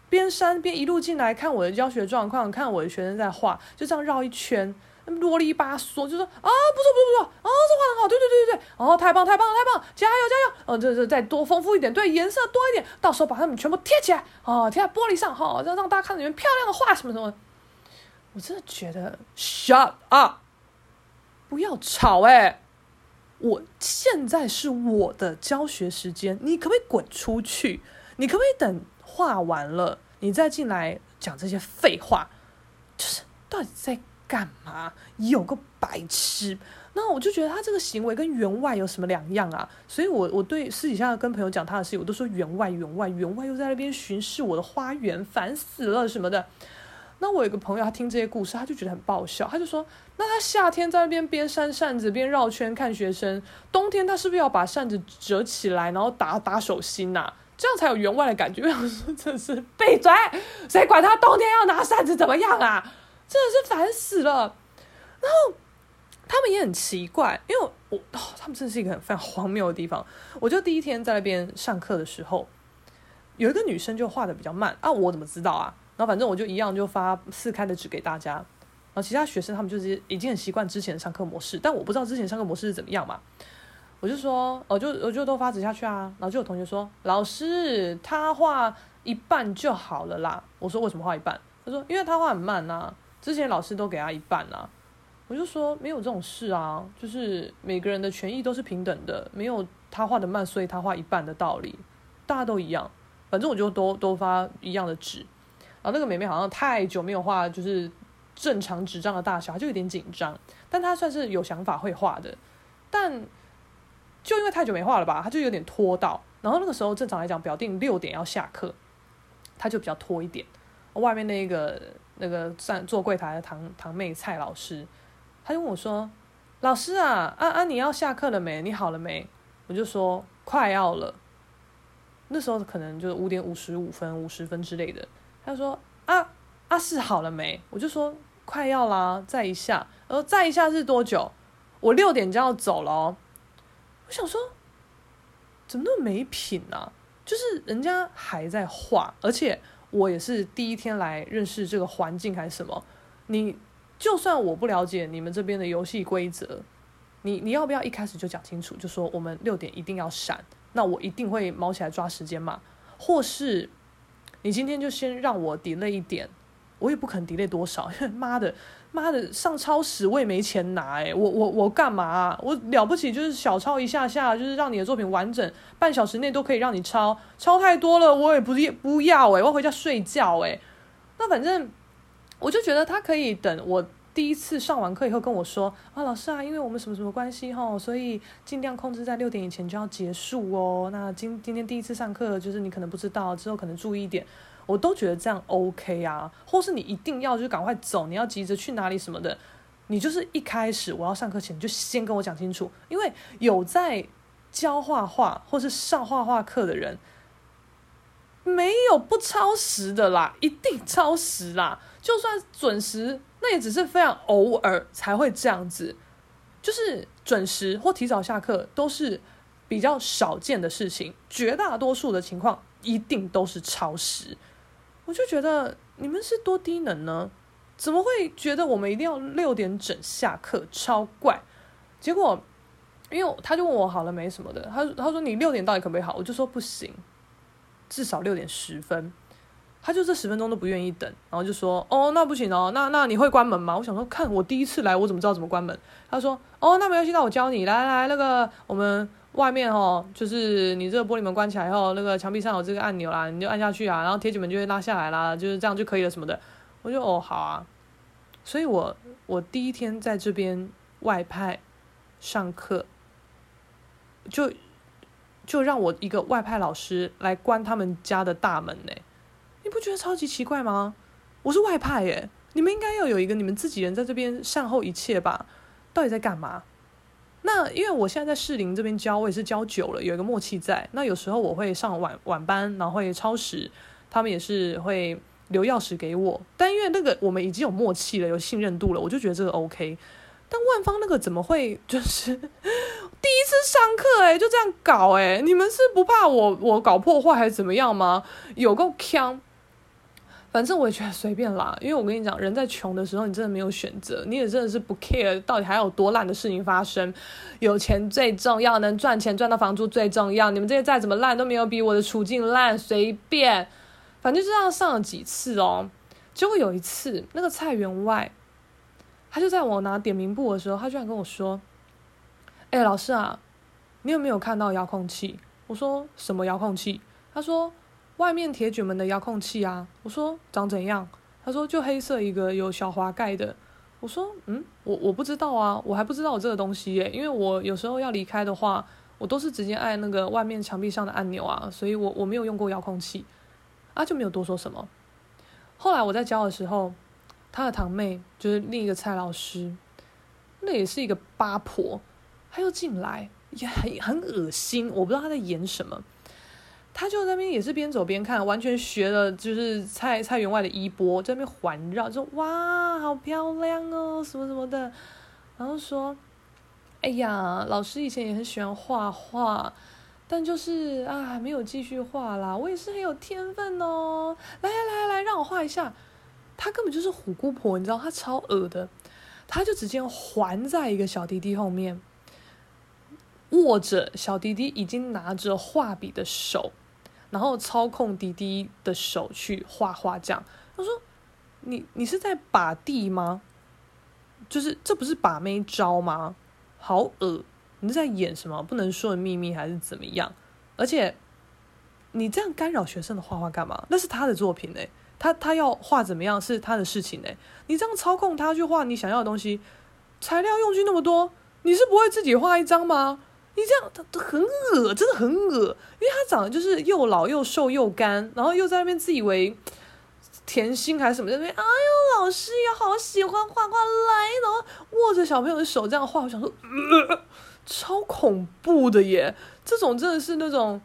边扇边一路进来看我的教学状况，看我的学生在画，就这样绕一圈。啰里吧嗦，就说啊，不错不错不错，啊，这画很好，对对对对对，哦，太棒太棒太棒，加油加油，哦，这这再多丰富一点，对，颜色多一点，到时候把它们全部贴起来，哦，贴在玻璃上，哈，让让大家看到你们漂亮的画什么什么。我真的觉得，shut up，不要吵哎、我现在是我的教学时间，你可不可以滚出去？你可不可以等画完了，你再进来讲这些废话？就是。到底在干嘛？有个白痴！那我就觉得他这个行为跟员外有什么两样啊？所以我我对私底下跟朋友讲他的事情，我都说员外员外员外又在那边巡视我的花园，烦死了什么的。那我有个朋友，他听这些故事，他就觉得很爆笑，他就说：那他夏天在那边边扇扇子边绕圈看学生，冬天他是不是要把扇子折起来，然后打打手心呐、啊？这样才有员外的感觉。我想说，真是闭嘴，谁管他冬天要拿扇子怎么样啊？真的是烦死了。然后他们也很奇怪，因为我哦，他们真的是一个很非常荒谬的地方。我就第一天在那边上课的时候，有一个女生就画的比较慢啊，我怎么知道啊？然后反正我就一样就发四开的纸给大家，然后其他学生他们就是已经很习惯之前的上课模式，但我不知道之前上课模式是怎么样嘛，我就说，我就我就都发纸下去啊，然后就有同学说，老师他画一半就好了啦，我说为什么画一半？他说因为他画很慢啊，之前老师都给他一半啊，我就说没有这种事啊，就是每个人的权益都是平等的，没有他画的慢所以他画一半的道理，大家都一样，反正我就都都发一样的纸。然后那个妹妹好像太久没有画，就是正常纸张的大小，她就有点紧张。但她算是有想法会画的，但就因为太久没画了吧，她就有点拖到。然后那个时候正常来讲，表定六点要下课，她就比较拖一点。外面那个那个站坐柜台的堂堂妹蔡老师，他就问我说：“老师啊，啊啊，你要下课了没？你好了没？”我就说：“快要了。”那时候可能就是五点五十五分、五十分之类的。他说：“啊，啊是好了没？”我就说：“快要啦，再一下。”然后再一下是多久？我六点就要走了。我想说，怎么那么没品啊？就是人家还在画，而且我也是第一天来认识这个环境还是什么。你就算我不了解你们这边的游戏规则，你你要不要一开始就讲清楚？就说我们六点一定要闪，那我一定会猫起来抓时间嘛，或是？你今天就先让我 delay 一点，我也不肯 delay 多少，因为妈的，妈的上超时我也没钱拿诶，我我我干嘛？我了不起就是小抄一下下，就是让你的作品完整，半小时内都可以让你抄，抄太多了我也不不要诶，我要回家睡觉诶。那反正我就觉得他可以等我。第一次上完课以后跟我说啊，老师啊，因为我们什么什么关系哈，所以尽量控制在六点以前就要结束哦。那今今天第一次上课，就是你可能不知道，之后可能注意一点。我都觉得这样 OK 啊，或是你一定要就赶快走，你要急着去哪里什么的，你就是一开始我要上课前就先跟我讲清楚，因为有在教画画或是上画画课的人，没有不超时的啦，一定超时啦，就算准时。那也只是非常偶尔才会这样子，就是准时或提早下课都是比较少见的事情，绝大多数的情况一定都是超时。我就觉得你们是多低能呢？怎么会觉得我们一定要六点整下课？超怪！结果，因为他就问我好了没什么的，他他说你六点到底可不可以好？我就说不行，至少六点十分。他就这十分钟都不愿意等，然后就说：“哦，那不行哦，那那你会关门吗？”我想说，看我第一次来，我怎么知道怎么关门？他说：“哦，那没关系，那我教你。来来来，那个我们外面哦，就是你这个玻璃门关起来以后，那个墙壁上有这个按钮啦，你就按下去啊，然后铁卷门就会拉下来啦，就是这样就可以了什么的。”我就哦，好啊。所以我我第一天在这边外派上课，就就让我一个外派老师来关他们家的大门呢。你不觉得超级奇怪吗？我是外派耶，你们应该要有一个你们自己人在这边善后一切吧？到底在干嘛？那因为我现在在士林这边教，我也是教久了，有一个默契在。那有时候我会上晚晚班，然后会超时，他们也是会留钥匙给我。但因为那个我们已经有默契了，有信任度了，我就觉得这个 OK。但万芳那个怎么会就是第一次上课诶，就这样搞诶，你们是不怕我我搞破坏还是怎么样吗？有够锵！反正我也觉得随便啦，因为我跟你讲，人在穷的时候，你真的没有选择，你也真的是不 care 到底还有多烂的事情发生，有钱最重要，能赚钱赚到房租最重要。你们这些再怎么烂都没有比我的处境烂，随便，反正就这样上了几次哦。结果有一次，那个蔡员外，他就在我拿点名簿的时候，他居然跟我说：“哎，老师啊，你有没有看到遥控器？”我说：“什么遥控器？”他说。外面铁卷门的遥控器啊，我说长怎样？他说就黑色一个有小滑盖的。我说嗯，我我不知道啊，我还不知道我这个东西耶，因为我有时候要离开的话，我都是直接按那个外面墙壁上的按钮啊，所以我我没有用过遥控器，啊就没有多说什么。后来我在教的时候，他的堂妹就是另一个蔡老师，那也是一个八婆，她又进来，也很很恶心，我不知道她在演什么。他就在那边也是边走边看，完全学了就是蔡蔡员外的衣钵，在那边环绕，说哇，好漂亮哦，什么什么的，然后说，哎呀，老师以前也很喜欢画画，但就是啊，没有继续画啦。我也是很有天分哦，来来来来，让我画一下。他根本就是虎姑婆，你知道，他超恶的，他就直接环在一个小弟弟后面，握着小弟弟已经拿着画笔的手。然后操控弟弟的手去画画，这样他说：“你你是在把地吗？就是这不是把妹招吗？好恶！你是在演什么不能说的秘密还是怎么样？而且你这样干扰学生的画画干嘛？那是他的作品哎，他他要画怎么样是他的事情哎，你这样操控他去画你想要的东西，材料用具那么多，你是不会自己画一张吗？”你这样，他他很恶，真的很恶，因为他长得就是又老又瘦又干，然后又在那边自以为甜心还是什么，在那边，哎呦，老师也好喜欢画画来，然后握着小朋友的手这样画，我想说，<laughs> 超恐怖的耶！这种真的是那种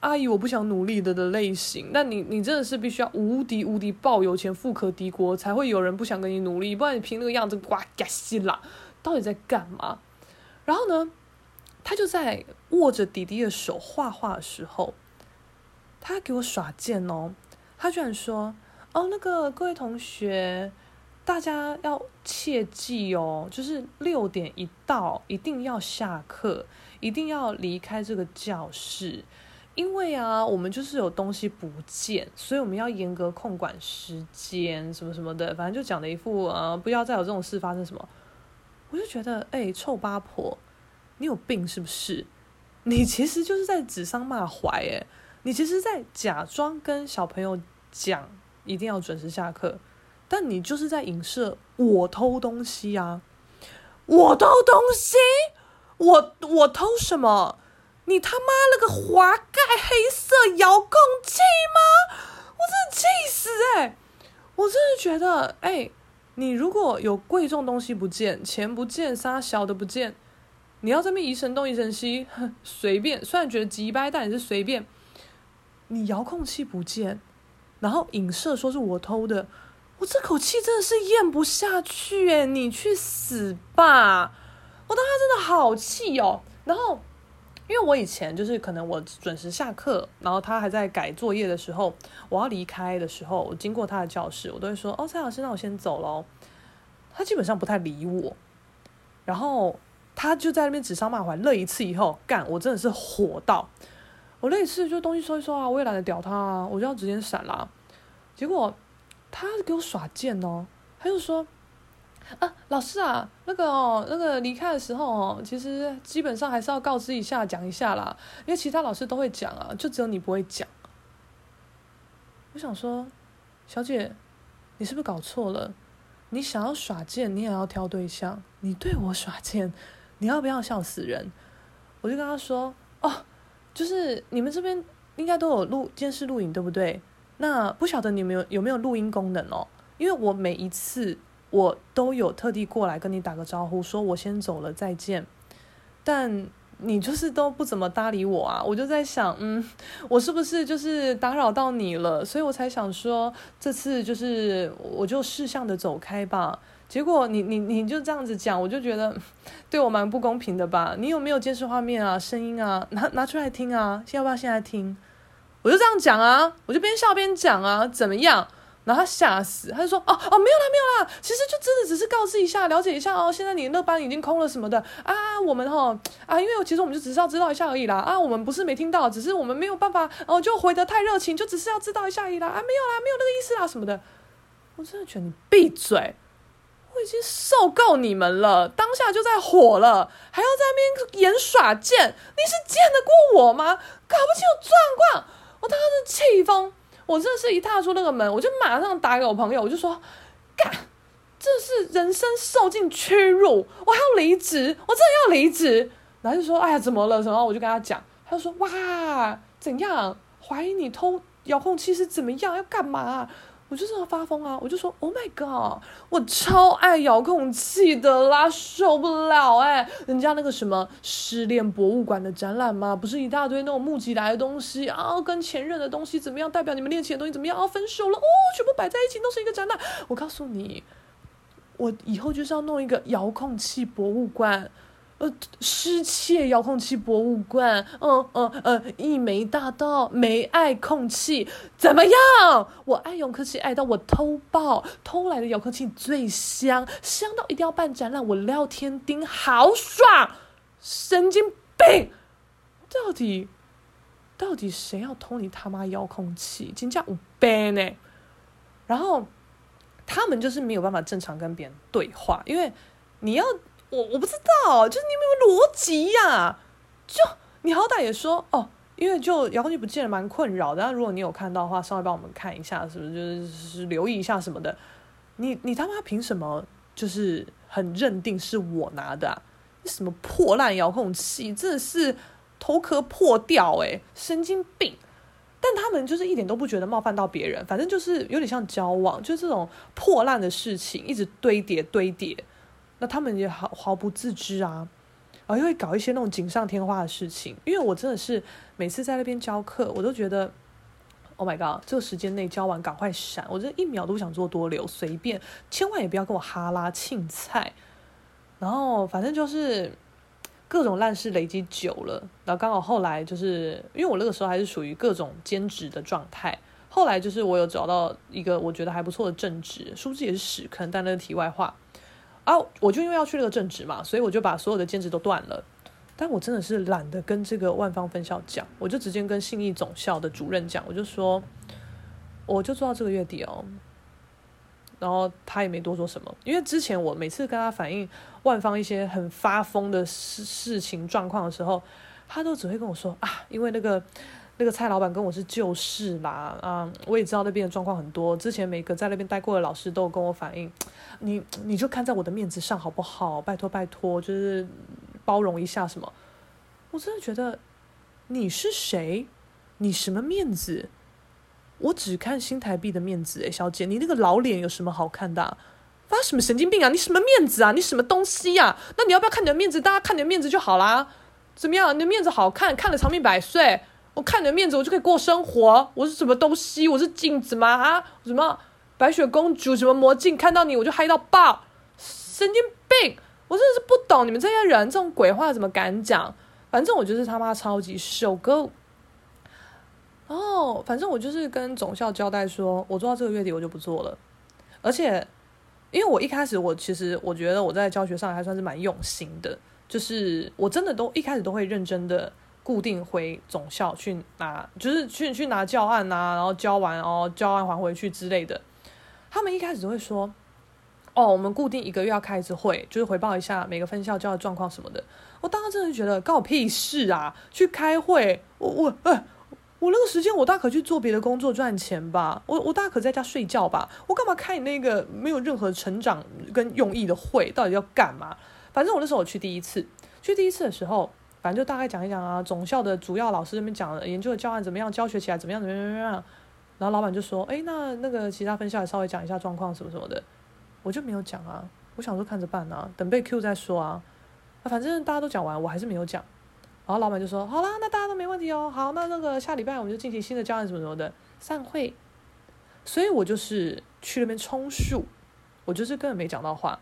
阿姨我不想努力的的类型，那你你真的是必须要无敌无敌爆有钱富可敌国，才会有人不想跟你努力，不然你凭那个样子呱嘎西啦，到底在干嘛？然后呢？他就在握着弟弟的手画画的时候，他给我耍贱哦！他居然说：“哦，那个各位同学，大家要切记哦，就是六点一到，一定要下课，一定要离开这个教室，因为啊，我们就是有东西不见，所以我们要严格控管时间，什么什么的，反正就讲了一副啊，不要再有这种事发生什么。”我就觉得，哎，臭八婆！你有病是不是？<laughs> 你其实就是在指桑骂槐诶，你其实，在假装跟小朋友讲一定要准时下课，但你就是在影射我偷东西啊！我偷东西？我我偷什么？你他妈了个滑盖黑色遥控器吗？我真的气死诶，我真的觉得诶，你如果有贵重东西不见，钱不见，啥小的不见。你要这边疑神东疑神西，<laughs> 随便。虽然觉得鸡掰，但也是随便。你遥控器不见，然后影射说是我偷的，我这口气真的是咽不下去诶，你去死吧！我当时真的好气哦。然后，因为我以前就是可能我准时下课，然后他还在改作业的时候，我要离开的时候，我经过他的教室，我都会说：“哦，蔡老师，那我先走喽。”他基本上不太理我，然后。他就在那边指桑骂槐，乐一次以后，干，我真的是火到，我那一次就东西收一收啊，我也懒得屌他啊，我就要直接闪啦。结果他给我耍贱哦，他就说啊，老师啊，那个哦，那个离开的时候哦，其实基本上还是要告知一下，讲一下啦，因为其他老师都会讲啊，就只有你不会讲。我想说，小姐，你是不是搞错了？你想要耍贱，你也要挑对象，你对我耍贱。你要不要笑死人？我就跟他说：“哦，就是你们这边应该都有录监视录影，对不对？那不晓得你们有有没有录音功能哦？因为我每一次我都有特地过来跟你打个招呼，说我先走了，再见。但你就是都不怎么搭理我啊！我就在想，嗯，我是不是就是打扰到你了？所以我才想说，这次就是我就识相的走开吧。”结果你你你就这样子讲，我就觉得对我蛮不公平的吧？你有没有监视画面啊？声音啊？拿拿出来听啊？要不要现在听？我就这样讲啊，我就边笑边讲啊，怎么样？然后他吓死，他就说：“哦哦，没有啦没有啦，其实就真的只是告知一下，了解一下哦。现在你那班已经空了什么的啊？我们哈啊，因为其实我们就只是要知道一下而已啦啊，我们不是没听到，只是我们没有办法哦，就回得太热情，就只是要知道一下而已啦啊，没有啦，没有那个意思啦什么的。我真的觉得你闭嘴。”我已经受够你们了，当下就在火了，还要在那边演耍贱，你是见得过我吗？搞不清楚状况，我当时气疯，我真的是一踏出那个门，我就马上打给我朋友，我就说，干，这是人生受尽屈辱，我还要离职，我真的要离职。然后就说，哎呀，怎么了？然后我就跟他讲，他就说，哇，怎样？怀疑你偷遥控器是怎么样？要干嘛？我就是要发疯啊！我就说，Oh my god，我超爱遥控器的啦，受不了哎、人家那个什么失恋博物馆的展览嘛，不是一大堆那种募集来的东西啊，跟前任的东西怎么样，代表你们恋情的东西怎么样啊？分手了哦，全部摆在一起都是一个展览。我告诉你，我以后就是要弄一个遥控器博物馆。呃，失窃遥控器博物馆，嗯嗯呃，一枚大盗，没爱控器，怎么样？我爱遥控器爱到我偷爆，偷来的遥控器最香，香到一定要办展览，我廖天丁好爽，神经病，到底到底谁要偷你他妈遥控器？真叫我笨呢？然后他们就是没有办法正常跟别人对话，因为你要。我我不知道，就是你有没有逻辑呀？就你好歹也说哦，因为就遥控器不见了，蛮困扰的。但如果你有看到的话，稍微帮我们看一下，是不是就是，留意一下什么的？你你他妈凭什么就是很认定是我拿的？什么破烂遥控器，真的是头壳破掉诶，神经病！但他们就是一点都不觉得冒犯到别人，反正就是有点像交往，就这种破烂的事情一直堆叠堆叠。那他们也毫毫不自知啊，然后又会搞一些那种锦上添花的事情。因为我真的是每次在那边教课，我都觉得，Oh my god，这个时间内教完赶快闪，我这一秒都不想做多留，随便，千万也不要跟我哈拉庆菜。然后反正就是各种烂事累积久了，然后刚好后来就是因为我那个时候还是属于各种兼职的状态，后来就是我有找到一个我觉得还不错的正职，殊不知也是屎坑，但那个题外话。啊，我就因为要去那个正职嘛，所以我就把所有的兼职都断了。但我真的是懒得跟这个万方分校讲，我就直接跟信义总校的主任讲，我就说，我就做到这个月底哦。然后他也没多说什么，因为之前我每次跟他反映万方一些很发疯的事事情状况的时候，他都只会跟我说啊，因为那个。那个蔡老板跟我是旧事啦，啊，我也知道那边的状况很多。之前每个在那边待过的老师都有跟我反映，你你就看在我的面子上好不好？拜托拜托，就是包容一下什么。我真的觉得你是谁？你什么面子？我只看新台币的面子，诶，小姐，你那个老脸有什么好看的？发什么神经病啊？你什么面子啊？你什么东西呀？那你要不要看你的面子？大家看你的面子就好啦。怎么样？你的面子好看，看了长命百岁。我看你的面子，我就可以过生活。我是什么东西？我是镜子吗？啊，什么白雪公主？什么魔镜？看到你我就嗨到爆！神经病！我真的是不懂你们这些人这种鬼话怎么敢讲？反正我就是他妈超级受够。哦，反正我就是跟总校交代说，我做到这个月底我就不做了。而且，因为我一开始我其实我觉得我在教学上还算是蛮用心的，就是我真的都一开始都会认真的。固定回总校去拿，就是去去拿教案啊，然后交完哦，教案还回去之类的。他们一开始会说：“哦，我们固定一个月要开一次会，就是回报一下每个分校教的状况什么的。”我当时真的觉得，关我屁事啊！去开会，我我哎，我那个时间我大可去做别的工作赚钱吧，我我大可在家睡觉吧，我干嘛开你那个没有任何成长跟用意的会？到底要干嘛？反正我那时候我去第一次，去第一次的时候。反正就大概讲一讲啊，总校的主要老师那边讲研究的教案怎么样，教学起来怎么样，怎么样，怎么样。然后老板就说：“哎，那那个其他分校也稍微讲一下状况什么什么的。”我就没有讲啊，我想说看着办啊，等被 Q 再说啊。啊，反正大家都讲完，我还是没有讲。然后老板就说：“好啦，那大家都没问题哦。好，那那个下礼拜我们就进行新的教案什么什么的，散会。”所以我就是去那边充数，我就是根本没讲到话，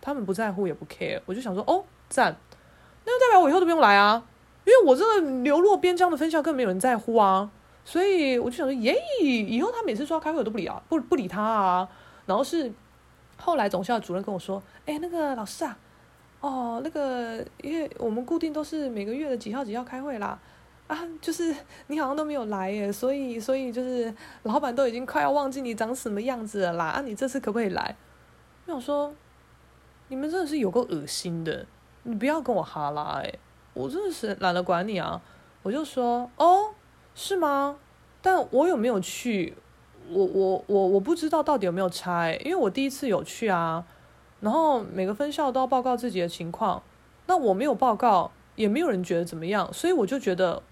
他们不在乎也不 care，我就想说：“哦，赞。”那就代表我以后都不用来啊，因为我这个流落边疆的分校更没有人在乎啊，所以我就想说，耶，以后他每次说要开会我都不理啊，不不理他啊。然后是后来总校主任跟我说，哎，那个老师啊，哦，那个因为我们固定都是每个月的几号几号开会啦，啊，就是你好像都没有来耶，所以所以就是老板都已经快要忘记你长什么样子了啦，啊，你这次可不可以来？我想说，你们真的是有够恶心的。你不要跟我哈拉哎，我真的是懒得管你啊！我就说哦，是吗？但我有没有去？我我我我不知道到底有没有拆，因为我第一次有去啊，然后每个分校都要报告自己的情况，那我没有报告，也没有人觉得怎么样，所以我就觉得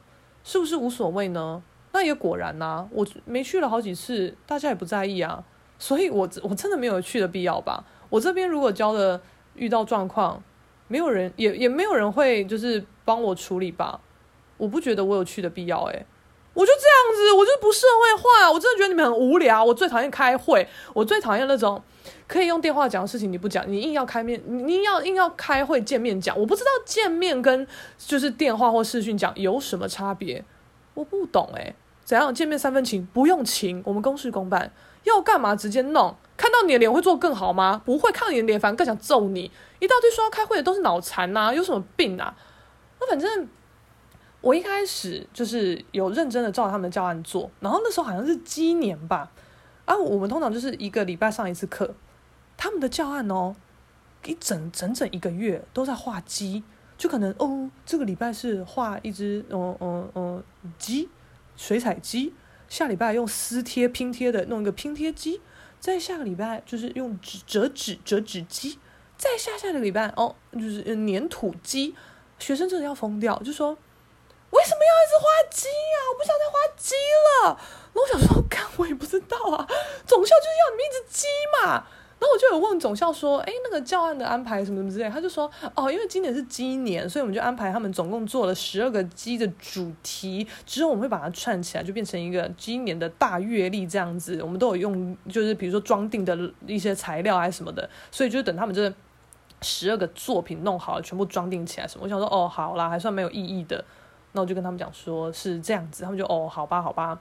是不是无所谓呢？那也果然呐，我没去了好几次，大家也不在意啊，所以我我真的没有去的必要吧？我这边如果教的遇到状况，没有人也也没有人会就是帮我处理吧？我不觉得我有去的必要欸。我就这样子，我就不社会化，我真的觉得你们很无聊。我最讨厌开会，我最讨厌那种可以用电话讲的事情你不讲，你硬要开面，你硬要硬要开会见面讲。我不知道见面跟就是电话或视讯讲有什么差别，我不懂诶。怎样见面三分情，不用情，我们公事公办，要干嘛直接弄。看到你的脸会做更好吗？不会，看到你的脸反而更想揍你。一大堆说要开会的都是脑残呐，有什么病啊？那反正。我一开始就是有认真的照他们的教案做，然后那时候好像是鸡年吧，啊，我们通常就是一个礼拜上一次课，他们的教案哦，一整整整一个月都在画鸡，就可能哦，这个礼拜是画一只嗯嗯嗯鸡，水彩鸡，下礼拜用撕贴拼贴的弄一个拼贴机，再下个礼拜就是用纸折纸折纸机，再下下个礼拜哦就是粘土机，学生真的要疯掉，就说。为什么要一直画鸡啊？我不想再花鸡了。然后我想说，干我也不知道啊。总校就是要你们一只鸡嘛。然后我就有问总校说，哎，那个教案的安排什么什么之类。他就说，哦，因为今年是鸡年，所以我们就安排他们总共做了十二个鸡的主题，之后我们会把它串起来，就变成一个鸡年的大月历这样子。我们都有用，就是比如说装订的一些材料还什么的，所以就等他们这十二个作品弄好了，全部装订起来什么。我想说，哦，好啦，还算蛮有意义的。那我就跟他们讲说是这样子，他们就哦，好吧，好吧。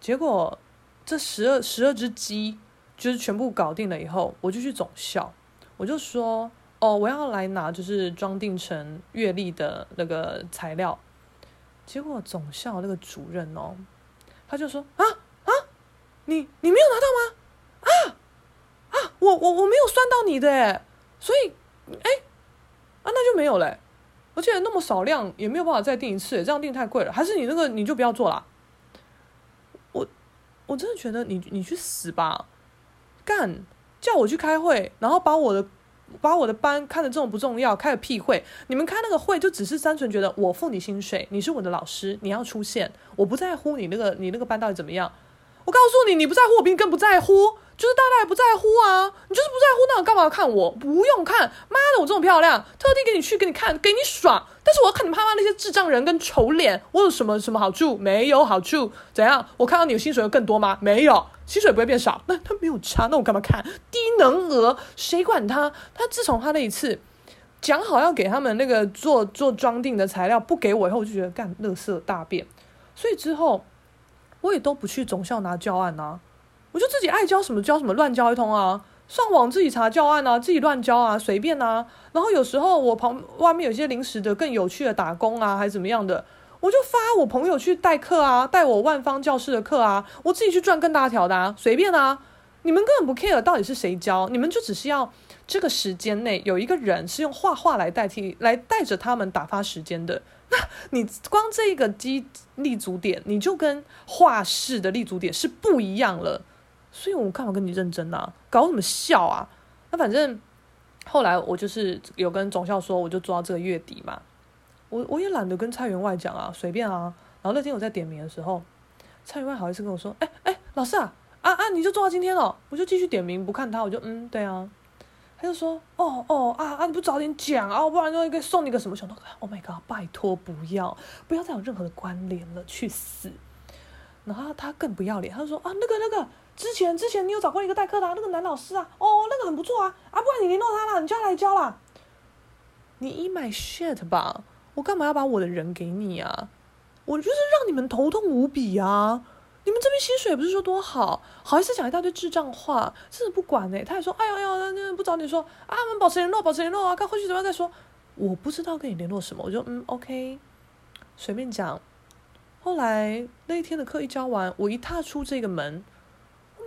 结果这十二十二只鸡就是全部搞定了以后，我就去总校，我就说哦，我要来拿就是装订成月历的那个材料。结果总校那个主任哦，他就说啊啊，你你没有拿到吗？啊啊，我我我没有算到你的诶，所以哎啊那就没有嘞。而且那么少量也没有办法再订一次，这样订太贵了。还是你那个你就不要做了。我我真的觉得你你去死吧！干叫我去开会，然后把我的把我的班看得这么不重要，开个屁会！你们开那个会就只是单纯觉得我付你薪水，你是我的老师，你要出现，我不在乎你那个你那个班到底怎么样。我告诉你，你不在乎，我比你更不在乎。就是大概不在乎啊，你就是不在乎，那我干嘛要看我？不用看，妈的，我这么漂亮，特地给你去给你看，给你爽。但是我要看你妈妈那些智障人跟丑脸，我有什么什么好处？没有好处。怎样？我看到你的薪水会更多吗？没有，薪水不会变少。那他没有差，那我干嘛看？低能儿，谁管他？他自从他那一次讲好要给他们那个做做装订的材料，不给我以后，我就觉得干垃圾大便。所以之后我也都不去总校拿教案啊。我就自己爱教什么教什么，乱教一通啊！上网自己查教案啊，自己乱教啊，随便啊。然后有时候我旁外面有些临时的更有趣的打工啊，还是怎么样的，我就发我朋友去代课啊，带我万方教室的课啊，我自己去赚更大条的啊，随便啊！你们根本不 care 到底是谁教，你们就只是要这个时间内有一个人是用画画来代替，来带着他们打发时间的。那你光这一个基立足点，你就跟画室的立足点是不一样了。所以我干嘛跟你认真啊？搞什么笑啊？那反正后来我就是有跟总校说，我就做到这个月底嘛。我我也懒得跟蔡员外讲啊，随便啊。然后那天我在点名的时候，蔡员外好意思跟我说：“哎哎，老师啊啊啊，你就做到今天了。”我就继续点名不看他，我就嗯对啊。他就说：“哦哦啊啊，你不早点讲啊，不然就应该送你个什么小东西。”Oh my god，拜托不要不要再有任何的关联了，去死！然后他更不要脸，他就说：“啊那个那个。”之前之前你有找过一个代课的、那个男老师啊，哦，那个很不错啊，啊，不然你联络他啦，你叫他来教啦。你 eat my shit 吧，我干嘛要把我的人给你啊？我就是让你们头痛无比啊！你们这边薪水也不是说多好，好意思讲一大堆智障话，真的不管呢、他也说，哎呀哎呀，那那不找你说啊，我们保持联络，保持联络啊，看后续怎么样再说。我不知道跟你联络什么，我就嗯 OK，随便讲。后来那一天的课一教完，我一踏出这个门。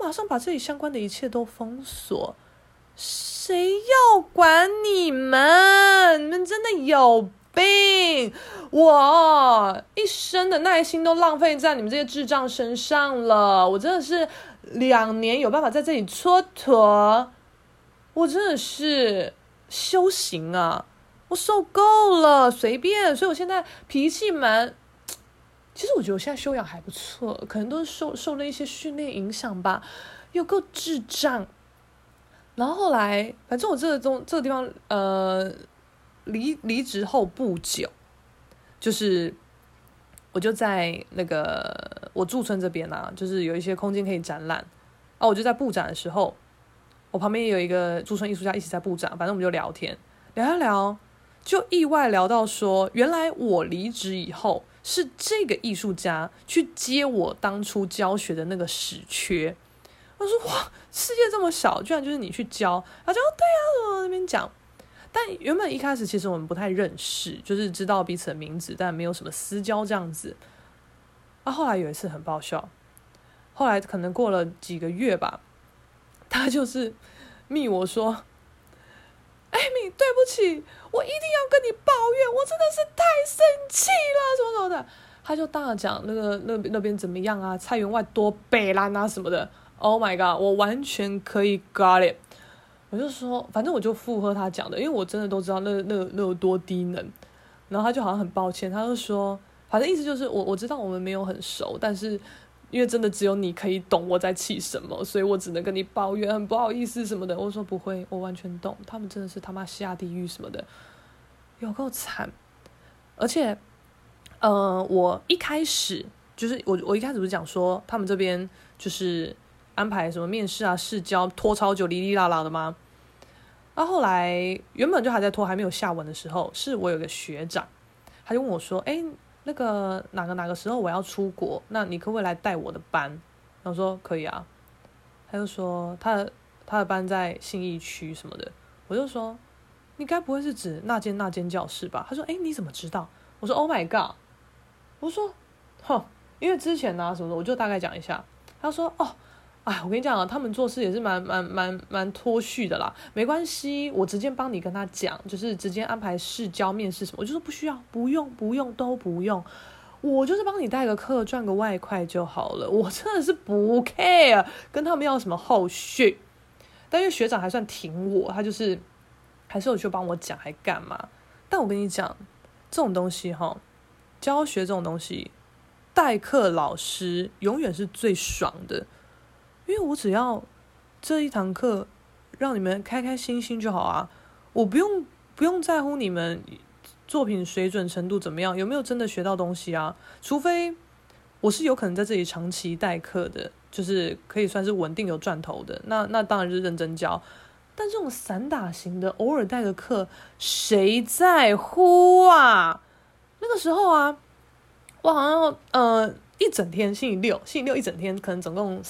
马上把这里相关的一切都封锁，谁要管你们？你们真的有病！我一生的耐心都浪费在你们这些智障身上了。我真的是两年有办法在这里蹉跎，我真的是修行啊！我受够了，随便。所以我现在脾气蛮……其实我觉得我现在修养还不错，可能都是受受了一些训练影响吧。又够智障。然后后来，反正我这个中这个地方，呃，离离职后不久，就是我就在那个我驻村这边啊，就是有一些空间可以展览，啊，我就在布展的时候，我旁边也有一个驻村艺术家一起在布展，反正我们就聊天，聊一聊，就意外聊到说，原来我离职以后，是这个艺术家去接我当初教学的那个史缺。我说哇，世界这么小，居然就是你去教。他说，对啊，我那边讲。但原本一开始其实我们不太认识，就是知道彼此的名字，但没有什么私交这样子。啊，后来有一次很爆笑，后来可能过了几个月吧，他就是密我说：“艾米，对不起，我一定要跟你抱怨，我真的是太生气了，什么什么的。”他就大讲那个那那边怎么样啊，菜园外多北烂啊什么的。Oh my god！我完全可以 got it。我就说，反正我就附和他讲的，因为我真的都知道那那那有多低能。然后他就好像很抱歉，他就说，反正意思就是我我知道我们没有很熟，但是因为真的只有你可以懂我在气什么，所以我只能跟你抱怨，很不好意思什么的。我说不会，我完全懂，他们真的是他妈下地狱什么的，有够惨。而且，呃，我一开始就是我我一开始不是讲说他们这边就是。安排什么面试啊、试教拖超久、哩哩啦啦的吗？那、后来原本就还在拖，还没有下文的时候，是我有个学长，他就问我说：“哎，那个哪个哪个时候我要出国，那你可不可以来带我的班？”然后说：“可以啊。”他就说他的他的班在信义区什么的，我就说：“你该不会是指那间那间教室吧？”他说：“哎，你怎么知道？”我说：“Oh my god！” 我说：“哼，因为之前呢、啊、什么的，我就大概讲一下。”他说：“哦。”哎，我跟你讲啊，他们做事也是蛮蛮蛮蛮脱序的啦。没关系，我直接帮你跟他讲，就是直接安排试教、面试什么，我就说不需要，不用，不用，都不用。我就是帮你带个课，赚个外快就好了。我真的是不 care，跟他们要什么后续。但因为学长还算挺我，他就是还是有去帮我讲，还干嘛？但我跟你讲，这种东西哈，教学这种东西，代课老师永远是最爽的。因为我只要这一堂课让你们开开心心就好啊，我不用不用在乎你们作品水准程度怎么样，有没有真的学到东西啊？除非我是有可能在这里长期代课的，就是可以算是稳定有赚头的，那那当然是认真教。但这种散打型的，偶尔代个课，谁在乎啊？那个时候啊，我好像呃一整天，星期六，星期六一整天，可能总共。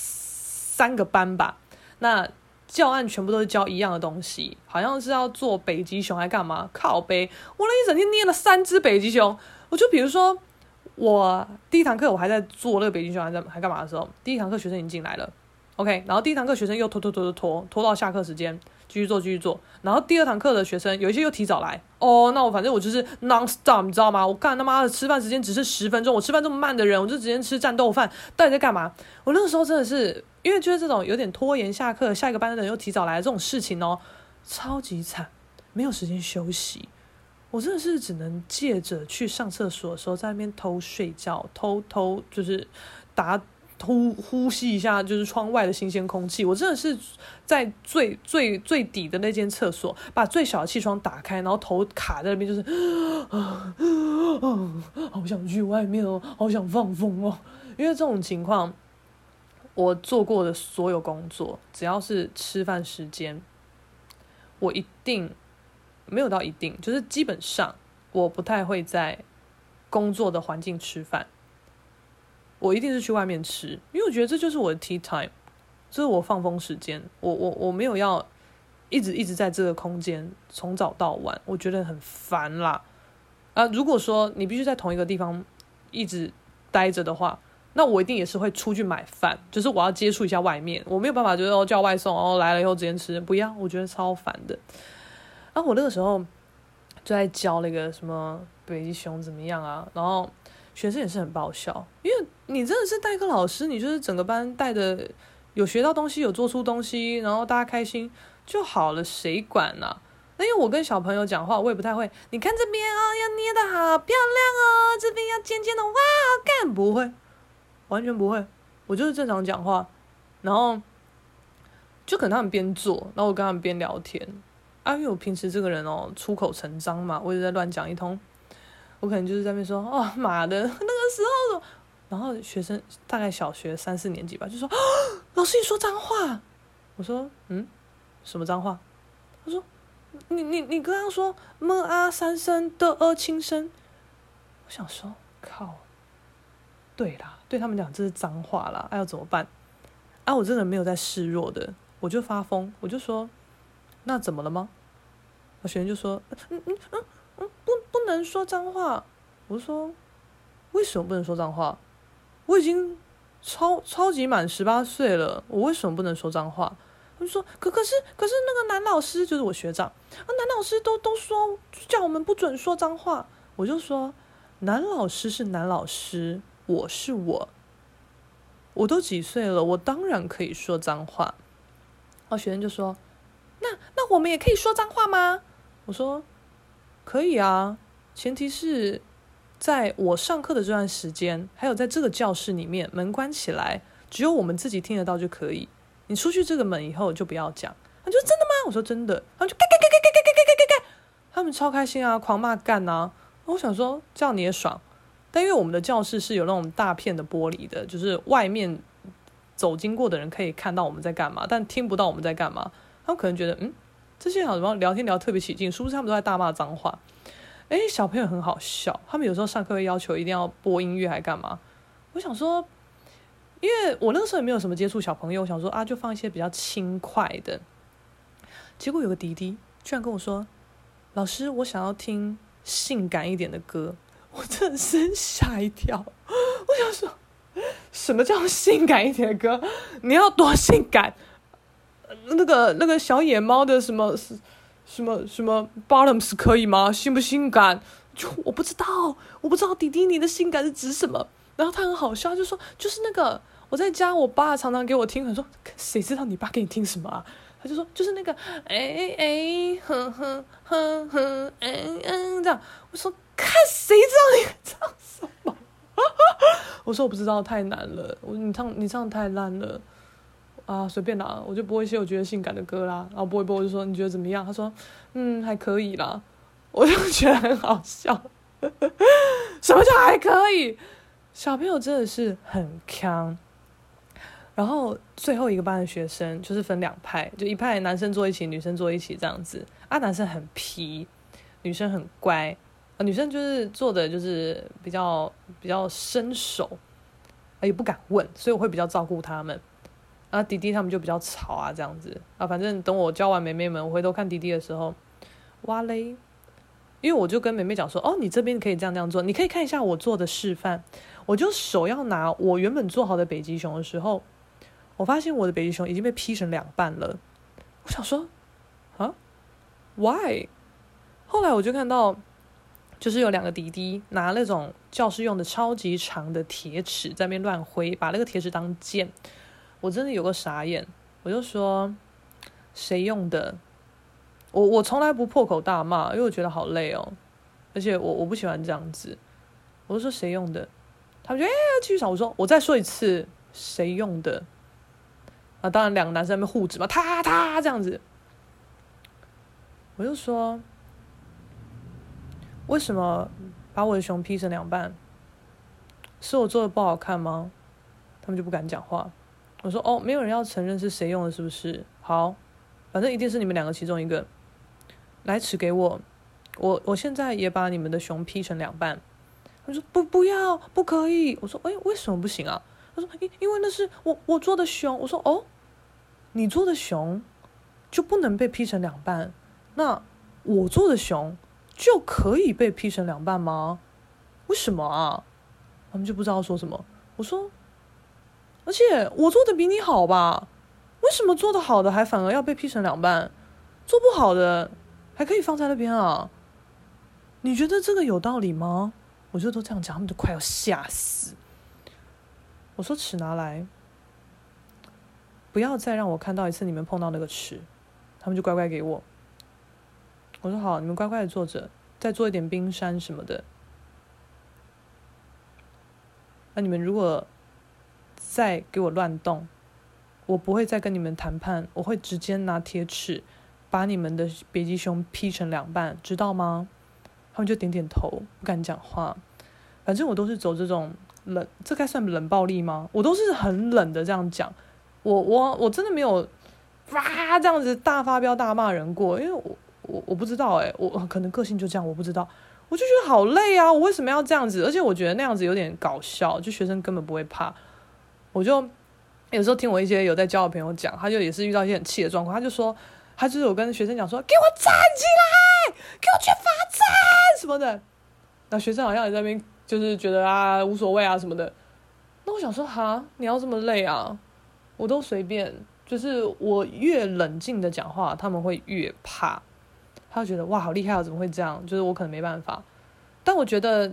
三个班吧，那教案全部都是教一样的东西，好像是要做北极熊还干嘛？靠背，我那一整天捏了三只北极熊。我就比如说，我第一堂课我还在做那个北极熊还在还干嘛的时候，第一堂课学生已经进来了，OK，然后第一堂课学生又拖拖拖拖拖拖到下课时间。继续做，继续做。然后第二堂课的学生有一些又提早来哦，那我反正我就是 non stop，你知道吗？我干他妈的吃饭时间只是十分钟，我吃饭这么慢的人，我就直接吃战斗饭，到底在干嘛？我那个时候真的是因为就是这种有点拖延下课，下一个班的人又提早来这种事情哦，超级惨，没有时间休息，我真的是只能借着去上厕所的时候在那边偷睡觉，偷偷就是打。呼呼吸一下，就是窗外的新鲜空气。我真的是在最最最底的那间厕所，把最小的气窗打开，然后头卡在那边，就是啊啊，<gasps> 好想去外面哦，好想放风哦。因为这种情况，我做过的所有工作，只要是吃饭时间，我一定没有到一定，就是基本上我不太会在工作的环境吃饭。我一定是去外面吃，因为我觉得这就是我的 tea time，这是我放风时间。我我我没有要一直一直在这个空间从早到晚，我觉得很烦啦。啊，如果说你必须在同一个地方一直待着的话，那我一定也是会出去买饭，就是我要接触一下外面。我没有办法，就是叫外送，然后来了以后直接吃，不要，我觉得超烦的。啊，我那个时候就在教那个什么北极熊怎么样啊？然后学生也是很爆笑，因为你真的是代课老师，你就是整个班带的有学到东西，有做出东西，然后大家开心就好了，谁管呢、啊？那因为我跟小朋友讲话，我也不太会。你看这边、哦，要捏得好漂亮哦，这边要尖尖的，哇，干不会，完全不会，我就是正常讲话，然后就可能他们边做，然后我跟他们边聊天。啊，因为我平时这个人哦，出口成章嘛，我一直在乱讲一通，我可能就是在那边说，哦妈的，那个时候，然后学生大概小学三四年级吧，就说，哦，老师你说脏话，我说，嗯，什么脏话？他说。你你你刚刚说么啊三声的呃轻声，我想说靠，对啦，对他们讲这是脏话啦，哎、要怎么办？啊，我真的没有在示弱的，我就发疯，我就说那怎么了吗？我学生就说嗯嗯嗯嗯不不能说脏话，我说为什么不能说脏话？我已经超超级满十八岁了，我为什么不能说脏话？他们说：“可可是可是那个男老师就是我学长啊，男老师都都说叫我们不准说脏话。”我就说：“男老师是男老师，我是我，我都几岁了，我当然可以说脏话。”然后学生就说：“那那我们也可以说脏话吗？”我说：“可以啊，前提是在我上课的这段时间，还有在这个教室里面，门关起来，只有我们自己听得到就可以。”你出去这个门以后就不要讲。他就真的吗？我说真的。他们就干干干干干干干干干干，他们超开心啊，狂骂干啊。我想说这样你也爽，但因为我们的教室是有那种大片的玻璃的，就是外面走经过的人可以看到我们在干嘛，但听不到我们在干嘛。他们可能觉得嗯，这些好像聊天聊特别起劲，是不是他们都在大骂脏话？哎，小朋友很好笑，他们有时候上课要求一定要播音乐，还干嘛？我想说。因为我那个时候也没有什么接触小朋友，我想说啊，就放一些比较轻快的。结果有个弟弟居然跟我说：“老师，我想要听性感一点的歌。”我真的是吓一跳。我想说，什么叫性感一点的歌？你要多性感？那个那个小野猫的什么什么什么 bottoms 可以吗？性不性感？就我不知道，我不知道弟弟你的性感是指什么。然后他很好笑，就说就是那个。我在家，我爸常常给我听，很说谁知道你爸给你听什么啊？他就说就是那个哎哎哼哼哼哼嗯嗯这样。我说看谁知道你唱什么？我说我不知道，太难了。我说你唱你唱太烂了啊，随便啦，我就播一些我觉得性感的歌啦。然后播一播，我就说你觉得怎么样？他说嗯还可以啦。我就觉得很好笑。<laughs> 什么叫还可以？小朋友真的是很强。然后最后一个班的学生就是分两派，就一派男生坐一起，女生坐一起这样子。啊，男生很皮，女生很乖。啊，女生就是坐的，就是比较比较生手，也不敢问，所以我会比较照顾他们。啊，弟弟他们就比较吵啊，这样子。啊，反正等我教完妹妹们，我回头看弟弟的时候，哇嘞！因为我就跟妹妹讲说，哦，你这边可以这样这样做，你可以看一下我做的示范。我就手要拿我原本做好的北极熊的时候。我发现我的北极熊已经被劈成两半了，我想说，啊，why？后来我就看到，就是有两个弟弟拿那种教室用的超级长的铁尺在那边乱挥，把那个铁尺当剑，我真的有个傻眼，我就说，谁用的？我我从来不破口大骂，因为我觉得好累哦，而且我我不喜欢这样子，我就说谁用的？他们就哎继续吵，我说我再说一次，谁用的？啊，当然，两个男生在那边互指嘛，他他这样子，我就说，为什么把我的熊劈成两半？是我做的不好看吗？他们就不敢讲话。我说哦，没有人要承认是谁用的，是不是？好，反正一定是你们两个其中一个。来尺给我，我我现在也把你们的熊劈成两半。他说不，不要，不可以。我说哎，为什么不行啊？他说因因为那是我我做的熊。我说哦。你做的熊就不能被劈成两半，那我做的熊就可以被劈成两半吗？为什么啊？他们就不知道说什么。我说，而且我做的比你好吧？为什么做的好的还反而要被劈成两半？做不好的还可以放在那边啊？你觉得这个有道理吗？我就都这样讲，他们就快要吓死。我说尺拿来，不要再让我看到一次你们碰到那个尺。他们就乖乖给我。我说好，你们乖乖的坐着，再做一点冰山什么的。那你们如果再给我乱动，我不会再跟你们谈判，我会直接拿铁尺把你们的北极熊劈成两半，知道吗？他们就点点头，不敢讲话。反正我都是走这种冷，这该算冷暴力吗？我都是很冷的这样讲。我我我真的没有哇这样子大发飙大骂人过，因为我我我不知道哎，我可能个性就这样，我不知道。我就觉得好累啊，我为什么要这样子？而且我觉得那样子有点搞笑，就学生根本不会怕。我就有时候听我一些有在教的朋友讲，他就也是遇到一些很气的状况，他就说，他就是有跟学生讲说，给我站起来，给我去罚站什么的。那学生好像也在那边。就是觉得啊无所谓啊什么的，那我想说哈，你要这么累啊？我都随便，就是我越冷静的讲话，他们会越怕。他就觉得哇好厉害啊，怎么会这样？就是我可能没办法，但我觉得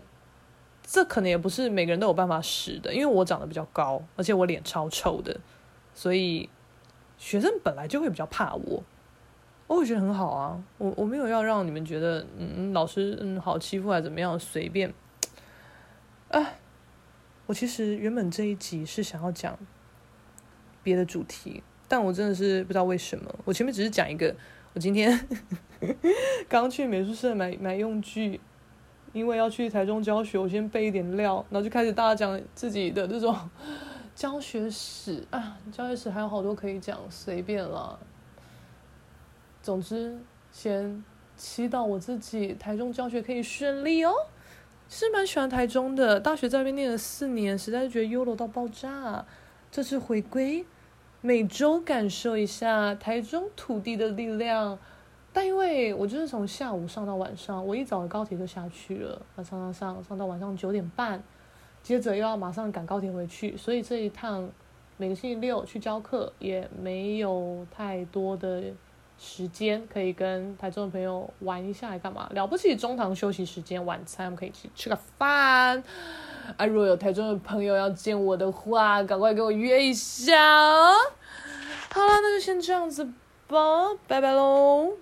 这可能也不是每个人都有办法使的，因为我长得比较高，而且我脸超臭的，所以学生本来就会比较怕我。我会觉得很好啊，我我没有要让你们觉得嗯老师嗯好欺负还是怎么样，随便。啊，我其实原本这一集是想要讲别的主题，但我真的是不知道为什么，我前面只是讲一个，我今天 <laughs> 刚去美术社买买用具，因为要去台中教学，我先备一点料，然后就开始大家讲自己的这种 <laughs> 教学史啊，教学史还有好多可以讲，随便啦。总之，先祈祷我自己台中教学可以顺利哦。是蛮喜欢台中的，大学在那边念了四年，实在是觉得 YOLO 到爆炸。这次回归，每周感受一下台中土地的力量。但因为我就是从下午上到晚上，我一早的高铁就下去了，上上上上到晚上九点半，接着又要马上赶高铁回去，所以这一趟每个星期六去教课也没有太多的。时间可以跟台中的朋友玩一下，来干嘛？了不起，中堂休息时间，晚餐我们可以一起吃个饭。啊，如果有台中的朋友要见我的话，赶快给我约一下。好了，那就先这样子吧，拜拜喽。